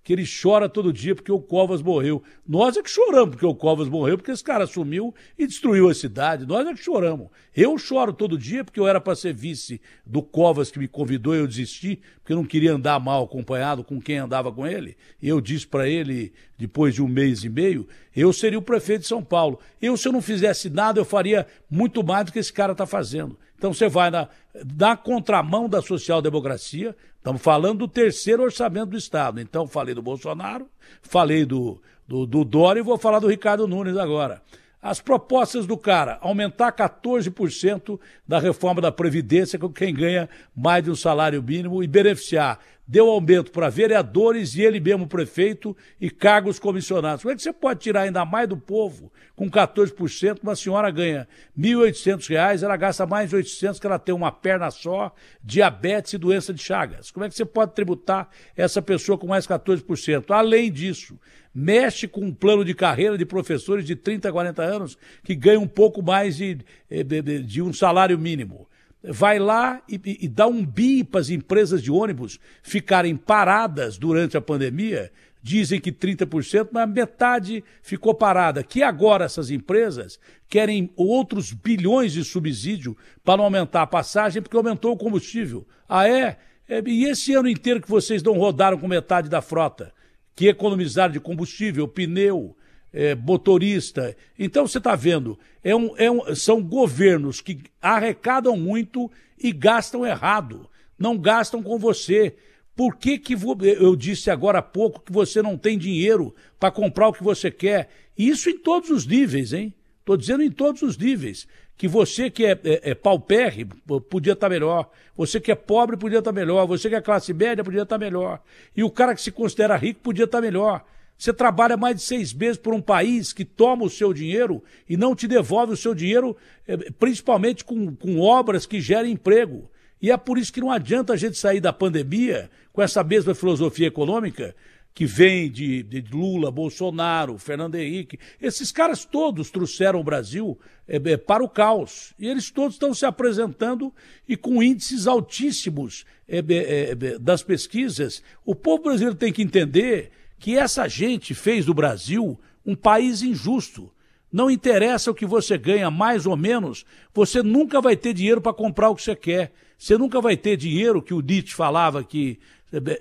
que ele chora todo dia porque o Covas morreu. Nós é que choramos porque o Covas morreu, porque esse cara sumiu e destruiu a cidade. Nós é que choramos. Eu choro todo dia porque eu era para ser vice do Covas que me convidou e eu desisti, porque eu não queria andar mal acompanhado com quem andava com ele. Eu disse para ele, depois de um mês e meio, eu seria o prefeito de São Paulo. Eu, se eu não fizesse nada, eu faria muito mais do que esse cara está fazendo. Então você vai na, na contramão da social-democracia, estamos falando do terceiro orçamento do Estado. Então falei do Bolsonaro, falei do, do, do Dória e vou falar do Ricardo Nunes agora. As propostas do cara, aumentar 14% da reforma da Previdência com quem ganha mais de um salário mínimo e beneficiar. Deu aumento para vereadores e ele mesmo prefeito e cargos comissionados. Como é que você pode tirar ainda mais do povo com 14%? Uma senhora ganha R$ 1.800, ela gasta mais de 800 que ela tem uma perna só, diabetes e doença de Chagas. Como é que você pode tributar essa pessoa com mais 14%? Além disso, mexe com um plano de carreira de professores de 30, 40 anos que ganham um pouco mais de, de, de, de um salário mínimo. Vai lá e, e, dá um bi para as empresas de ônibus ficarem paradas durante a pandemia. Dizem que 30%, mas metade ficou parada. Que agora essas empresas querem outros bilhões de subsídio para não aumentar a passagem, porque aumentou o combustível. Ah, é? é e esse ano inteiro que vocês não rodaram com metade da frota? Que economizaram de combustível, pneu, é, motorista. Então você está vendo, é um, é um, são governos que arrecadam muito e gastam errado. Não gastam com você. Por que, que eu disse agora há pouco que você não tem dinheiro para comprar o que você quer? Isso em todos os níveis, hein? Estou dizendo em todos os níveis que você que é, é, é paupérrimo podia estar tá melhor, você que é pobre podia estar tá melhor, você que é classe média podia estar tá melhor, e o cara que se considera rico podia estar tá melhor. Você trabalha mais de seis meses por um país que toma o seu dinheiro e não te devolve o seu dinheiro, é, principalmente com, com obras que gerem emprego. E é por isso que não adianta a gente sair da pandemia com essa mesma filosofia econômica que vem de, de, Lula, Bolsonaro, Fernando Henrique, esses caras todos trouxeram o Brasil é, é, para o caos. E eles todos estão se apresentando e com índices altíssimos é, é, é, das pesquisas. O povo brasileiro tem que entender que essa gente fez do Brasil um país injusto. Não interessa o que você ganha, mais ou menos, você nunca vai ter dinheiro para comprar o que você quer. Você nunca vai ter dinheiro, que o Nietzsche falava que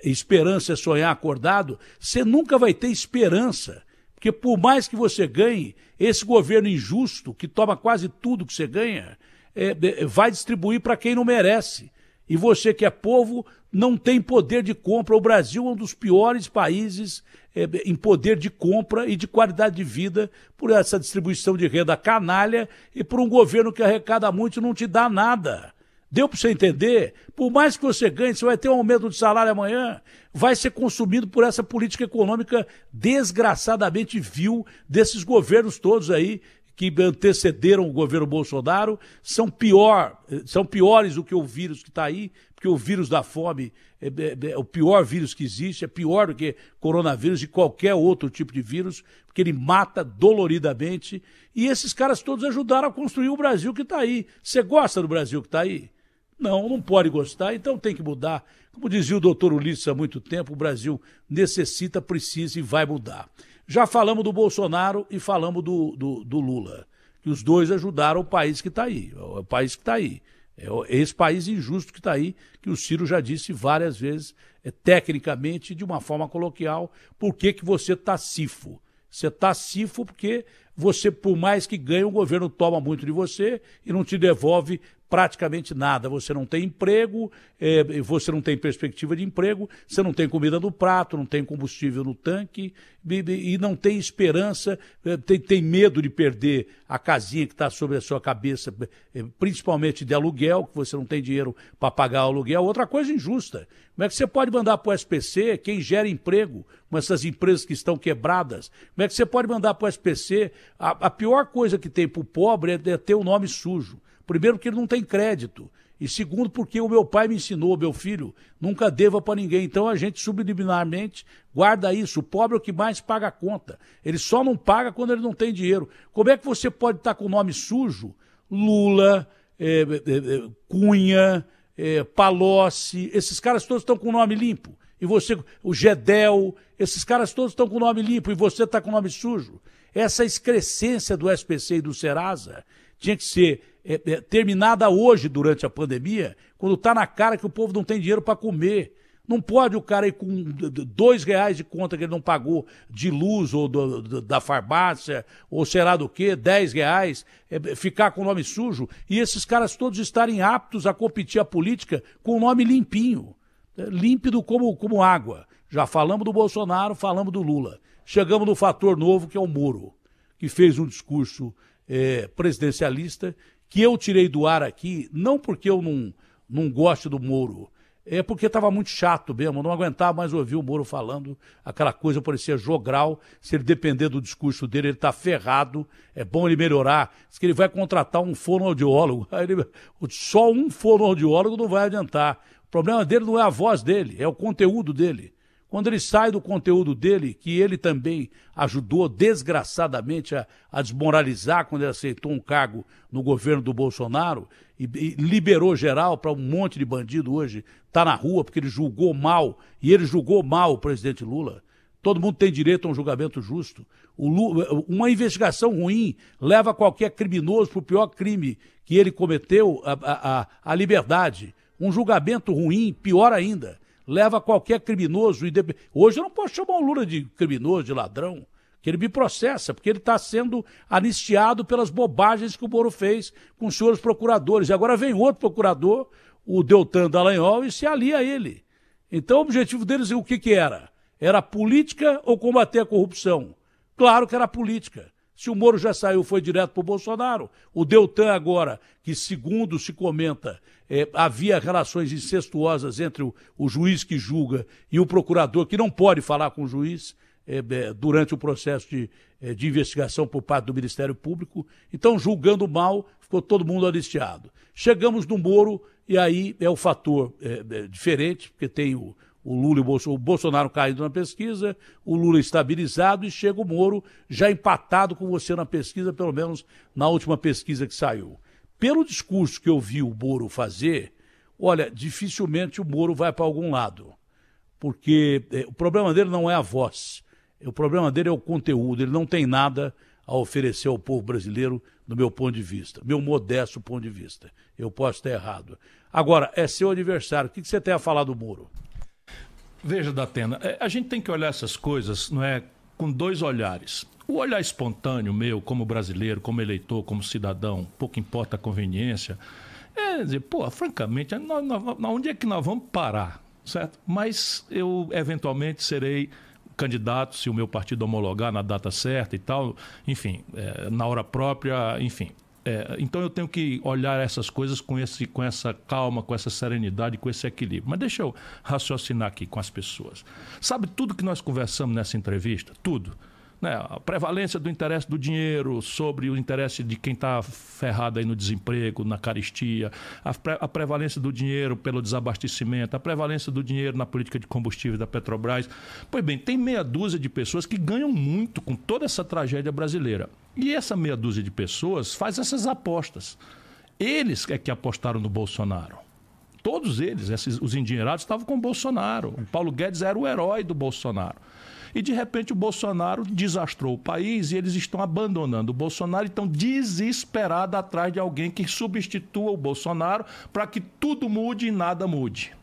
esperança é sonhar acordado, você nunca vai ter esperança. Porque por mais que você ganhe, esse governo injusto, que toma quase tudo que você ganha, é, é, vai distribuir para quem não merece. E você que é povo não tem poder de compra. O Brasil é um dos piores países é, em poder de compra e de qualidade de vida por essa distribuição de renda canalha e por um governo que arrecada muito e não te dá nada. Deu para você entender? Por mais que você ganhe, você vai ter um aumento de salário amanhã, vai ser consumido por essa política econômica desgraçadamente vil desses governos todos aí que antecederam o governo Bolsonaro são pior, são piores do que o vírus que está aí, porque o vírus da fome é, é, é, o pior vírus que existe, é pior do que coronavírus e qualquer outro tipo de vírus, porque ele mata doloridamente. E esses caras todos ajudaram a construir o Brasil que está aí. Você gosta do Brasil que está aí? Não, não pode gostar, então tem que mudar. Como dizia o doutor Ulisses há muito tempo, o Brasil necessita, precisa e vai mudar. Já falamos do Bolsonaro e falamos do, do, do Lula, que os dois ajudaram o país que está aí, o país que está aí. É esse país injusto que está aí, que o Ciro já disse várias vezes, é, tecnicamente, de uma forma coloquial, por que, que você está cifo? Você está cifo porque você, por mais que ganhe, o governo toma muito de você e não te devolve praticamente nada. Você não tem emprego, é, você não tem perspectiva de emprego, você não tem comida no prato, não tem combustível no tanque e, não tem esperança, é, tem, tem, medo de perder a casinha que está sobre a sua cabeça, é, principalmente de aluguel, que você não tem dinheiro para pagar o aluguel. Outra coisa injusta. Como é que você pode mandar para o SPC quem gera emprego, com essas empresas que estão quebradas? Como é que você pode mandar para o SPC? A, a pior coisa que tem para o pobre é, é ter o um nome sujo. Primeiro, porque ele não tem crédito. E segundo, porque o meu pai me ensinou, meu filho, nunca deva para ninguém. Então a gente subliminarmente guarda isso. O pobre é o que mais paga a conta. Ele só não paga quando ele não tem dinheiro. Como é que você pode estar com o nome sujo? Lula, é, é, é, Cunha, é, Palocci, esses caras todos estão com o nome limpo. E você, o Gedel, esses caras todos estão com o nome limpo e você está com o nome sujo. Essa excrescência do SPC e do Serasa tinha que ser é, é, terminada hoje durante a pandemia, quando está na cara que o povo não tem dinheiro para comer. Não pode o cara ir com dois reais de conta que ele não pagou de luz ou do, do, da farmácia, ou será do quê, dez reais, é, ficar com o nome sujo, e esses caras todos estarem aptos a competir a política com o nome limpinho, é, límpido como, como água. Já falamos do Bolsonaro, falamos do Lula. Chegamos no fator novo, que é o Moro, que fez um discurso é, presidencialista que eu tirei do ar aqui, não porque eu não, não gosto do Moro, é porque estava muito chato mesmo, não aguentava mais ouvir o Moro falando, aquela coisa parecia jogral, se ele depender do discurso dele, ele está ferrado, é bom ele melhorar, diz que ele vai contratar um fonoaudiólogo, ele, só um fonoaudiólogo não vai adiantar, o problema dele não é a voz dele, é o conteúdo dele. Quando ele sai do conteúdo dele, que ele também ajudou desgraçadamente a, a desmoralizar quando ele aceitou um cargo no governo do Bolsonaro e, e liberou geral para um monte de bandido hoje está na rua porque ele julgou mal e ele julgou mal o presidente Lula. Todo mundo tem direito a um julgamento justo. Lula, uma investigação ruim leva qualquer criminoso para o pior crime que ele cometeu, a, a, a liberdade. Um julgamento ruim, pior ainda leva qualquer criminoso. Hoje eu não posso chamar o Lula de criminoso, de ladrão, que ele me processa, porque ele está sendo anistiado pelas bobagens que o Moro fez com os senhores procuradores. E agora vem outro procurador, o Deltan Dallagnol, e se alia a ele. Então o objetivo deles o que, que era? Era política ou combater a corrupção? Claro que era política. Se o Moro já saiu, foi direto para o Bolsonaro. O Deltan agora, que segundo se comenta, é, havia relações incestuosas entre o, o, juiz que julga e o procurador, que não pode falar com o juiz é, é, durante o processo de, é, de investigação por parte do Ministério Público. Então, julgando mal, ficou todo mundo anistiado. Chegamos no Moro, e aí é o fator é, é, diferente, porque tem o o Lula o Bolsonaro, caindo na pesquisa, o Lula estabilizado e chega o Moro já empatado com você na pesquisa, pelo menos na última pesquisa que saiu. Pelo discurso que eu vi o Moro fazer, olha, dificilmente o Moro vai para algum lado. Porque é, o problema dele não é a voz, o problema dele é o conteúdo, ele não tem nada a oferecer ao povo brasileiro, do meu ponto de vista, meu modesto ponto de vista. Eu posso estar errado. Agora, é seu adversário. O que você tem a falar do Moro? Veja, Datena, é, a gente tem que olhar essas coisas não é, com dois olhares. O olhar espontâneo meu, como brasileiro, como eleitor, como cidadão, pouco importa a conveniência, é dizer, pô, francamente, nós, nós, onde é que nós vamos parar? Certo? Mas eu, eventualmente, serei candidato se o meu partido homologar na data certa e tal, enfim, é, na hora própria, enfim. É, então eu tenho que olhar essas coisas com, esse, com essa calma, com essa serenidade, com esse equilíbrio. Mas deixa eu raciocinar aqui com as pessoas. Sabe tudo que nós conversamos nessa entrevista? Tudo né, a prevalência do interesse do dinheiro sobre o interesse de quem está ferrado aí no desemprego, na caristia, a, pre a, prevalência do dinheiro pelo desabastecimento, a prevalência do dinheiro na política de combustível da Petrobras. Pois bem, tem meia dúzia de pessoas que ganham muito com toda essa tragédia brasileira. E essa meia dúzia de pessoas faz essas apostas. Eles é que apostaram no Bolsonaro. Todos eles, esses, os endinheirados, estavam com o Bolsonaro. O Paulo Guedes era o herói do Bolsonaro. E de repente o Bolsonaro desastrou o país e eles estão abandonando o Bolsonaro e estão desesperados atrás de alguém que substitua o Bolsonaro para que tudo mude e nada mude.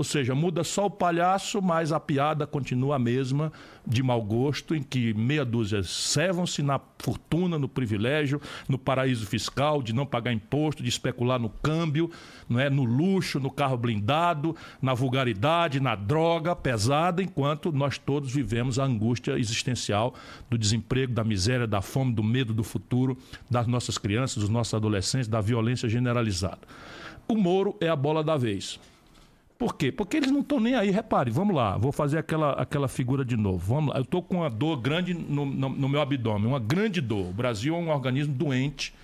Ou seja, muda só o palhaço, mas a piada continua a mesma, de mau gosto, em que meia dúzia servam-se na fortuna, no privilégio, no paraíso fiscal, de não pagar imposto, de especular no câmbio, não é? no luxo, no carro blindado, na vulgaridade, na droga pesada, enquanto nós todos vivemos a angústia existencial do desemprego, da miséria, da fome, do medo do futuro, das nossas crianças, dos nossos adolescentes, da violência generalizada. O Moro é a bola da vez. Por quê? Porque eles não estão nem aí. Repare, vamos lá, vou fazer aquela, aquela figura de novo. Vamos lá, eu estou com uma dor grande no, no, no, meu abdômen, uma grande dor. O Brasil é um organismo doente,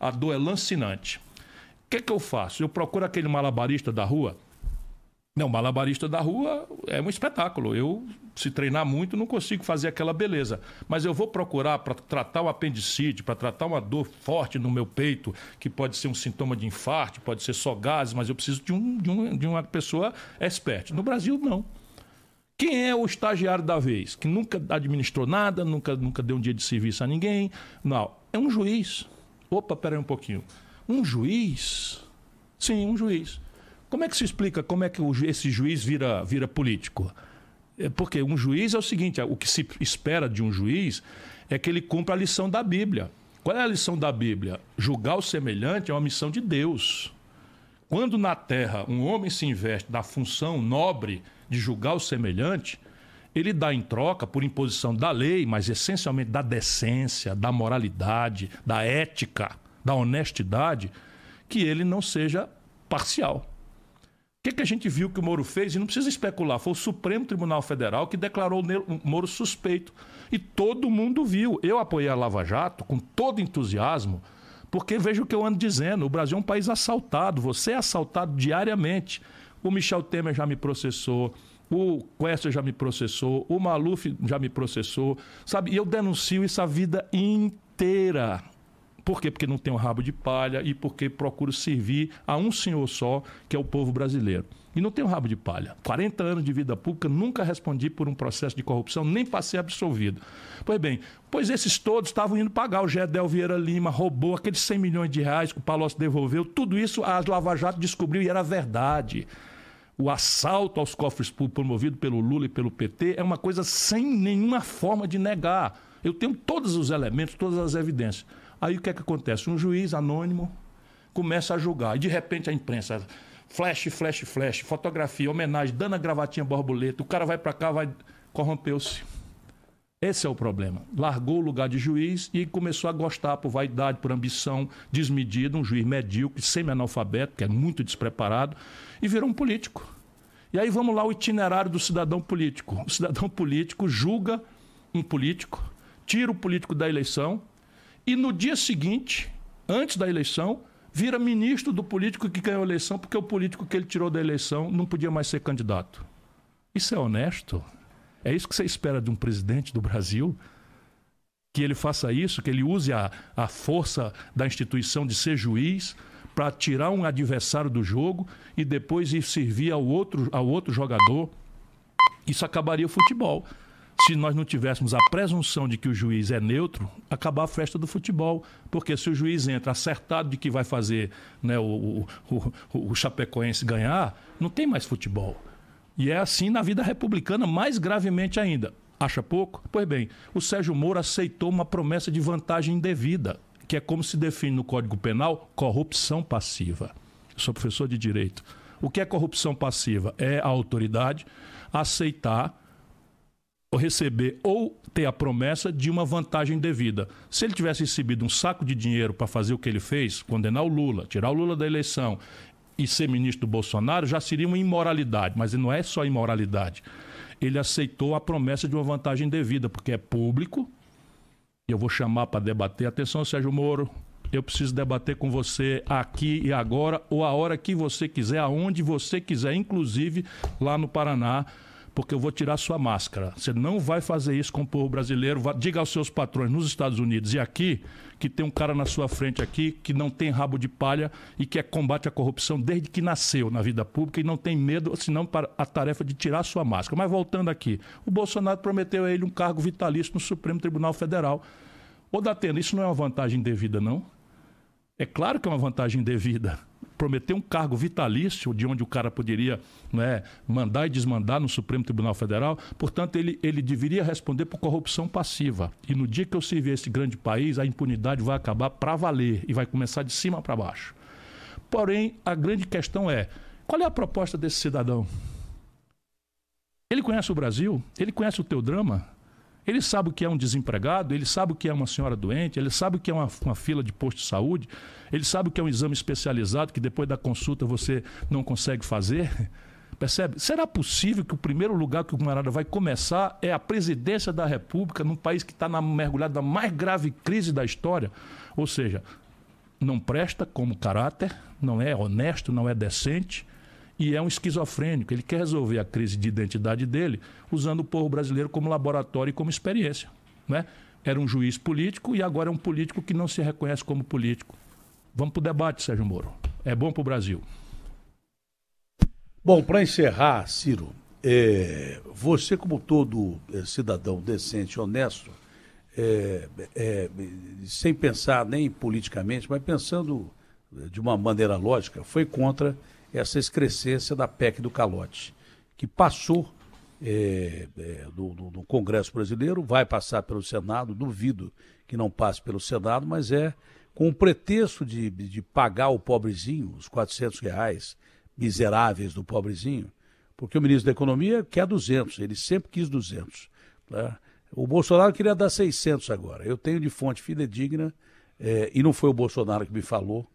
a dor é lancinante. O que, que eu faço? Eu procuro aquele malabarista da rua não, malabarista da rua é um espetáculo. Eu, se treinar muito, não consigo fazer aquela beleza. Mas eu vou procurar para tratar o apendicite, para tratar uma dor forte no meu peito, que pode ser um sintoma de infarto, pode ser só gases, mas eu preciso de, um, de, um, de uma pessoa expert. No Brasil, não. Quem é o estagiário da vez? Que nunca administrou nada, nunca, nunca deu um dia de serviço a ninguém? Não. É um juiz. Opa, peraí um pouquinho. Um juiz? Sim, um juiz. Como é que se explica como é que esse juiz vira, vira político? É porque um juiz é o seguinte: o que se espera de um juiz é que ele cumpra a lição da Bíblia. Qual é a lição da Bíblia? Julgar o semelhante é uma missão de Deus. Quando na terra um homem se investe da função nobre de julgar o semelhante, ele dá em troca, por imposição da lei, mas essencialmente da decência, da moralidade, da ética, da honestidade, que ele não seja parcial que, que a gente viu que o Moro fez? E não precisa especular, foi o Supremo Tribunal Federal que declarou o Moro suspeito. E todo mundo viu. Eu apoiei a Lava Jato com todo entusiasmo, porque veja o que eu ando dizendo: o Brasil é um país assaltado, você é assaltado diariamente. O Michel Temer já me processou. O Quester já me processou, o Maluf já me processou, sabe? E eu denuncio isso a vida inteira. Por quê? Porque não tenho rabo de palha e porque procuro servir a um senhor só, que é o povo brasileiro. E não tenho rabo de palha. 40 anos de vida pública, nunca respondi por um processo de corrupção, nem passei absolvido. Pois bem, pois esses todos estavam indo pagar. O Gedel Vieira Lima roubou aqueles 100 milhões de reais que o Palocci devolveu. Tudo isso a Lava Jato descobriu e era verdade. O assalto aos cofres públicos promovido pelo Lula e pelo PT é uma coisa sem nenhuma forma de negar. Eu tenho todos os elementos, todas as evidências. Aí o que é que acontece? Um juiz anônimo começa a julgar. E de repente a imprensa, flash, flash, flash, fotografia, homenagem, dando a gravatinha borboleta. O cara vai para cá, vai. Corrompeu-se. Esse é o problema. Largou o lugar de juiz e começou a gostar por vaidade, por ambição desmedida, um juiz medíocre, semi-analfabeto, que é muito despreparado, e virou um político. E aí vamos lá o itinerário do cidadão político. O cidadão político julga um político, tira o político da eleição, e no dia seguinte, antes da eleição, vira ministro do político que ganhou a eleição, porque o político que ele tirou da eleição não podia mais ser candidato. Isso é honesto? É isso que você espera de um presidente do Brasil? Que ele faça isso, que ele use a, a força da instituição de ser juiz para tirar um adversário do jogo e depois ir servir ao outro, ao outro jogador. Isso acabaria o futebol se nós não tivéssemos a presunção de que o juiz é neutro, acabar a festa do futebol. Porque se o juiz entra acertado de que vai fazer né, o, o, o, o Chapecoense ganhar, não tem mais futebol. E é assim na vida republicana, mais gravemente ainda. Acha pouco? Pois bem, o Sérgio Moro aceitou uma promessa de vantagem indevida, que é como se define no Código Penal corrupção passiva. Eu sou professor de direito. O que é corrupção passiva? É a autoridade aceitar receber ou ter a promessa de uma vantagem devida. Se ele tivesse recebido um saco de dinheiro para fazer o que ele fez, condenar o Lula, tirar o Lula da eleição e ser ministro do Bolsonaro, já seria uma imoralidade. Mas não é só imoralidade. Ele aceitou a promessa de uma vantagem devida, porque é público. Eu vou chamar para debater. Atenção, Sérgio Moro, eu preciso debater com você aqui e agora, ou a hora que você quiser, aonde você quiser, inclusive lá no Paraná porque eu vou tirar sua máscara. Você não vai fazer isso com o povo brasileiro. Diga aos seus patrões nos Estados Unidos e aqui que tem um cara na sua frente aqui que não tem rabo de palha e que é combate à corrupção desde que nasceu na vida pública e não tem medo, senão para a tarefa de tirar sua máscara. Mas voltando aqui, o Bolsonaro prometeu a ele um cargo vitalício no Supremo Tribunal Federal. Ô Datena, isso não é uma vantagem devida, não? É claro que é uma vantagem devida prometer um cargo vitalício, de onde o cara poderia né, mandar e desmandar no Supremo Tribunal Federal. Portanto, ele, ele deveria responder por corrupção passiva. E no dia que eu servir esse grande país, a impunidade vai acabar para valer e vai começar de cima para baixo. Porém, a grande questão é: qual é a proposta desse cidadão? Ele conhece o Brasil? Ele conhece o teu drama? Ele sabe o que é um desempregado, ele sabe o que é uma senhora doente, ele sabe o que é uma, uma fila de posto de saúde, ele sabe o que é um exame especializado que depois da consulta você não consegue fazer. Percebe? Será possível que o primeiro lugar que o camarada vai começar é a presidência da República num país que está mergulhado na mais grave crise da história? Ou seja, não presta como caráter, não é honesto, não é decente, e é um esquizofrênico. Ele quer resolver a crise de identidade dele usando o povo brasileiro como laboratório e como experiência. Né? Era um juiz político e agora é um político que não se reconhece como político. Vamos para o debate, Sérgio Moro. É bom para o Brasil. Bom, para encerrar, Ciro, é, você, como todo é, cidadão decente, honesto, é, é sem pensar nem politicamente, mas pensando de uma maneira lógica, foi contra essa excrescência da PEC do calote, que passou é, é, no, Congresso Brasileiro, vai passar pelo Senado, duvido que não passe pelo Senado, mas é com o pretexto de, de pagar o pobrezinho, os 400 reais miseráveis do pobrezinho, porque o ministro da Economia quer 200, ele sempre quis 200. Né? O Bolsonaro queria dar 600 agora. Eu tenho de fonte fidedigna, é, e não foi o Bolsonaro que me falou,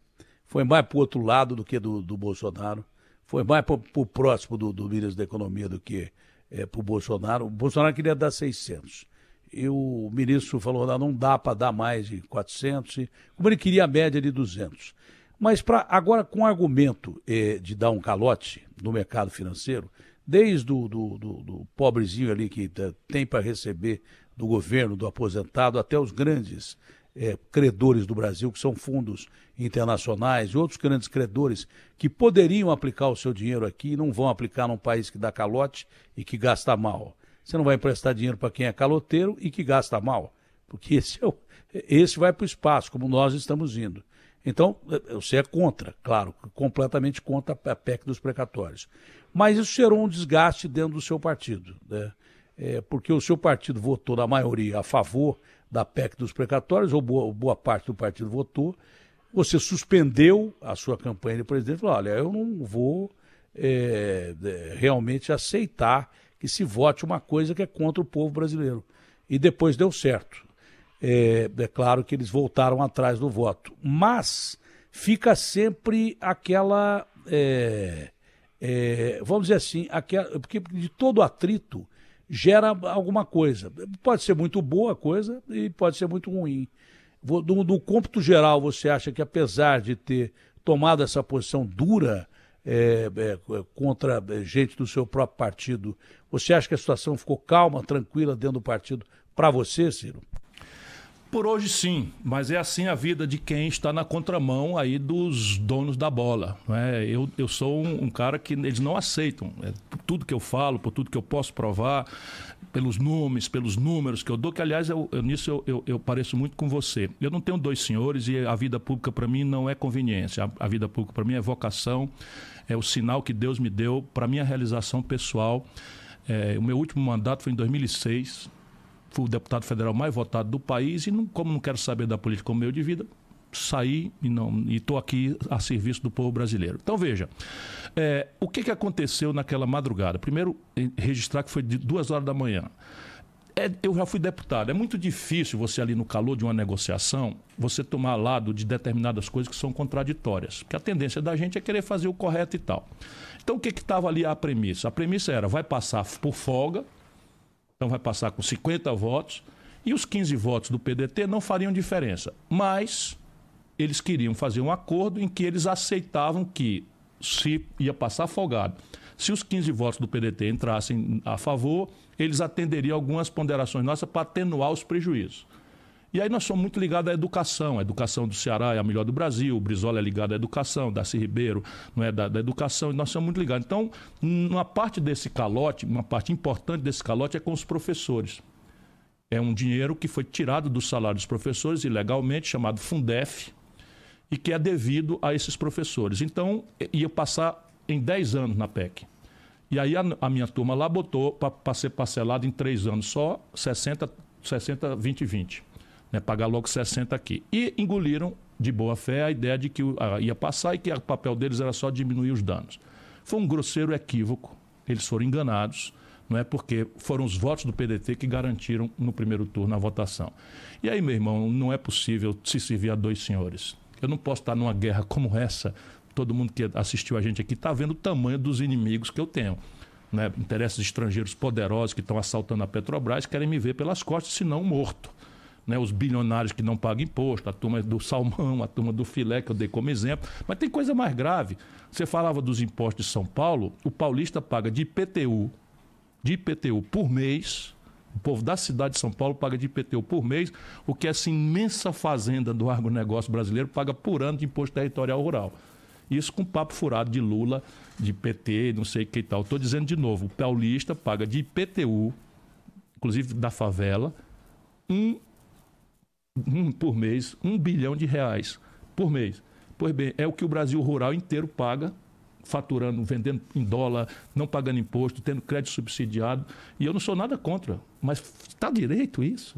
foi mais para o outro lado do que do, do Bolsonaro, foi mais para o próximo do, do, ministro da Economia do que é, para o Bolsonaro. O Bolsonaro queria dar 600. E o ministro falou, não, dá para dar mais de 400, como ele queria a média de 200. Mas pra, agora, com o argumento eh, de dar um calote no mercado financeiro, desde o do, do, do pobrezinho ali que tem para receber do governo, do aposentado, até os grandes é, credores do Brasil, que são fundos internacionais e outros grandes credores que poderiam aplicar o seu dinheiro aqui e não vão aplicar num país que dá calote e que gasta mal. Você não vai emprestar dinheiro para quem é caloteiro e que gasta mal, porque esse, é o, esse vai para o espaço, como nós estamos indo. Então, é, você é contra, claro, completamente contra a PEC dos precatórios. Mas isso gerou um desgaste dentro do seu partido, né? É, porque o seu partido votou, na maioria, a favor da PEC dos precatórios, ou boa, boa parte do partido votou, você suspendeu a sua campanha de presidente e falou: olha, eu não vou é, realmente aceitar que se vote uma coisa que é contra o povo brasileiro. E depois deu certo. É, é claro que eles voltaram atrás do voto. Mas fica sempre aquela. É, vamos dizer assim, aquela, porque de todo atrito gera alguma coisa. Pode ser muito boa a coisa e pode ser muito ruim. No, no cômputo geral, você acha que apesar de ter tomado essa posição dura é, é, contra gente do seu próprio partido, você acha que a situação ficou calma, tranquila dentro do partido para você, Ciro? Por hoje sim, mas é assim a vida de quem está na contramão aí dos donos da bola. Né? Eu, eu sou um, um cara que eles não aceitam. Tudo que eu falo, por tudo que eu posso provar, pelos nomes, pelos números que eu dou, que aliás eu, eu nisso eu, eu, eu, pareço muito com você. Eu não tenho dois senhores e a vida pública para mim não é conveniência. A, a vida pública para mim é vocação, é o sinal que Deus me deu para minha realização pessoal. É, o meu último mandato foi em 2006 fui o deputado federal mais votado do país e, não, como não quero saber da política como meio de vida, saí e estou aqui a serviço do povo brasileiro. Então, veja, é, o que, que aconteceu naquela madrugada? Primeiro, registrar que foi de duas horas da manhã. é, eu já fui deputado. É muito difícil você ali no calor de uma negociação, você tomar lado de determinadas coisas que são contraditórias. Porque a tendência da gente é querer fazer o correto e tal. Então o que estava ali a premissa? A premissa era, vai passar por folga, então vai passar com 50 votos, e os 15 votos do PDT não fariam diferença. Mas eles queriam fazer um acordo em que eles aceitavam que se ia passar folgado se os 15 votos do PDT entrassem a favor, eles atenderiam algumas ponderações nossas para atenuar os prejuízos. E aí nós somos muito ligados à educação. A educação do Ceará é a melhor do Brasil, o Brizola é ligado à educação, Darcy Ribeiro não é da, da educação, e nós somos muito ligados. Então, uma parte desse calote, uma parte importante desse calote é com os professores. É um dinheiro que foi tirado do salário dos professores ilegalmente, chamado Fundef, e que é devido a esses professores. Então, ia passar em 10 anos na PEC. E aí a, a minha turma lá botou para ser parcelado em três anos só 60, 60 20, 20. Né? Pagar logo 60 aqui. E engoliram de boa fé a ideia de que ia passar e que o papel deles era só diminuir os danos. Foi um grosseiro equívoco. Eles foram enganados não é porque foram os votos do PDT que garantiram no primeiro turno a votação. E aí, meu irmão, não é possível se servir a dois senhores. Eu não posso estar numa guerra como essa todo mundo que assistiu a gente aqui está vendo o tamanho dos inimigos que eu tenho. Né? Interesses estrangeiros poderosos que estão assaltando a Petrobras querem me ver pelas costas, se não morto. Né? Os bilionários que não pagam imposto, a turma do salmão, a turma do filé, que eu dei como exemplo. Mas tem coisa mais grave. Você falava dos impostos de São Paulo, o paulista paga de IPTU, de IPTU por mês, o povo da cidade de São Paulo paga de IPTU por mês, o que essa imensa fazenda do agronegócio brasileiro paga por ano de imposto territorial rural. Isso com papo furado de Lula, de PT, não sei o que e tal. Estou dizendo de novo, o paulista paga de IPTU, inclusive da favela, um, um por mês, um bilhão de reais por mês. Pois bem, é o que o Brasil rural inteiro paga faturando, vendendo em dólar, não pagando imposto, tendo crédito subsidiado. E eu não sou nada contra, mas está direito isso?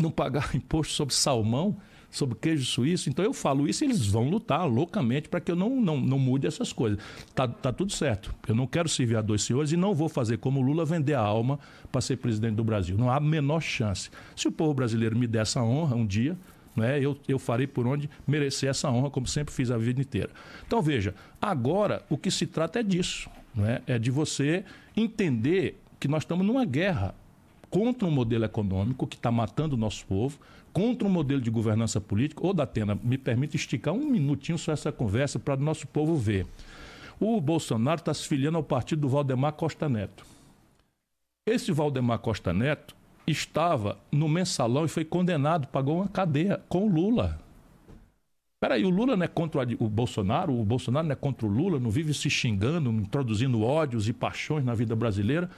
Não pagar imposto sobre salmão sobre queijo suíço. Então eu falo isso e eles vão lutar loucamente para que eu não, não, não mude essas coisas. Tá, tá tudo certo. Eu não quero servir a dois senhores e não vou fazer como Lula vender a alma para ser presidente do Brasil. Não há a menor chance. Se o povo brasileiro me der essa honra um dia, né, eu, eu farei por onde merecer essa honra, como sempre fiz a vida inteira. Então veja, agora o que se trata é disso. Né? É de você entender que nós estamos numa guerra contra um modelo econômico que está matando o nosso povo, contra um modelo de governança política. Ô, Datena, me permite esticar um minutinho só essa conversa para o nosso povo ver. O Bolsonaro está se filiando ao partido do Valdemar Costa Neto. Esse Valdemar Costa Neto estava no mensalão e foi condenado, pagou uma cadeia com o Lula. Peraí, o Lula não é contra o Bolsonaro, o Bolsonaro não é contra o Lula, não vive se xingando, introduzindo ódios e paixões na vida brasileira.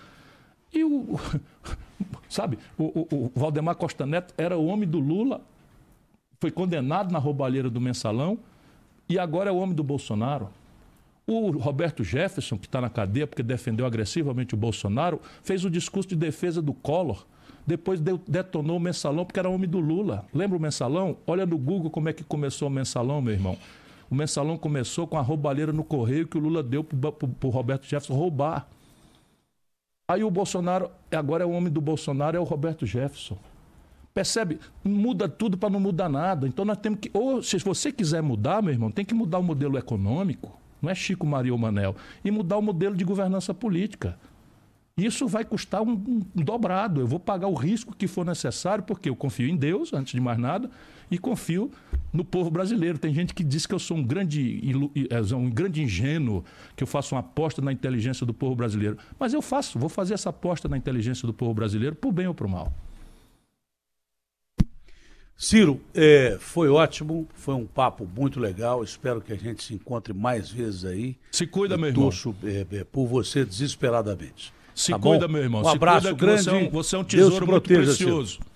E o. Sabe, o, o, o Valdemar Costa Neto era o homem do Lula, foi condenado na roubalheira do mensalão e agora é o homem do Bolsonaro. O Roberto Jefferson, que está na cadeia porque defendeu agressivamente o Bolsonaro, fez o discurso de defesa do Collor. Depois detonou o mensalão porque era homem do Lula. Lembra o mensalão? Olha no Google como é que começou o mensalão, meu irmão. O mensalão começou com a roubalheira no correio que o Lula deu para o Roberto Jefferson roubar. Aí o Bolsonaro, agora é o homem do Bolsonaro, é o Roberto Jefferson. Percebe? Muda tudo para não mudar nada. Então nós temos que. Ou se você quiser mudar, meu irmão, tem que mudar o modelo econômico. Não é Chico Maria ou Manel. E mudar o modelo de governança política. Isso vai custar um, um, dobrado. Eu vou pagar o risco que for necessário, porque eu confio em Deus, antes de mais nada, e confio no povo brasileiro. Tem gente que diz que eu sou um grande, é, um grande ingênuo, que eu faço uma aposta na inteligência do povo brasileiro. Mas eu faço, vou fazer essa aposta na inteligência do povo brasileiro, por bem ou por mal. Ciro, é, foi ótimo, foi um papo muito legal. Espero que a gente se encontre mais vezes aí. Se cuida, eu meu irmão. Torço é, é, por você desesperadamente. Se tá cuida, bom? meu irmão. Um abraço grande. Você é, um, você é um tesouro muito precioso. Ciro.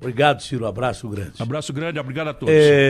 Obrigado, Ciro. Abraço grande. Abraço grande, obrigado a todos. É...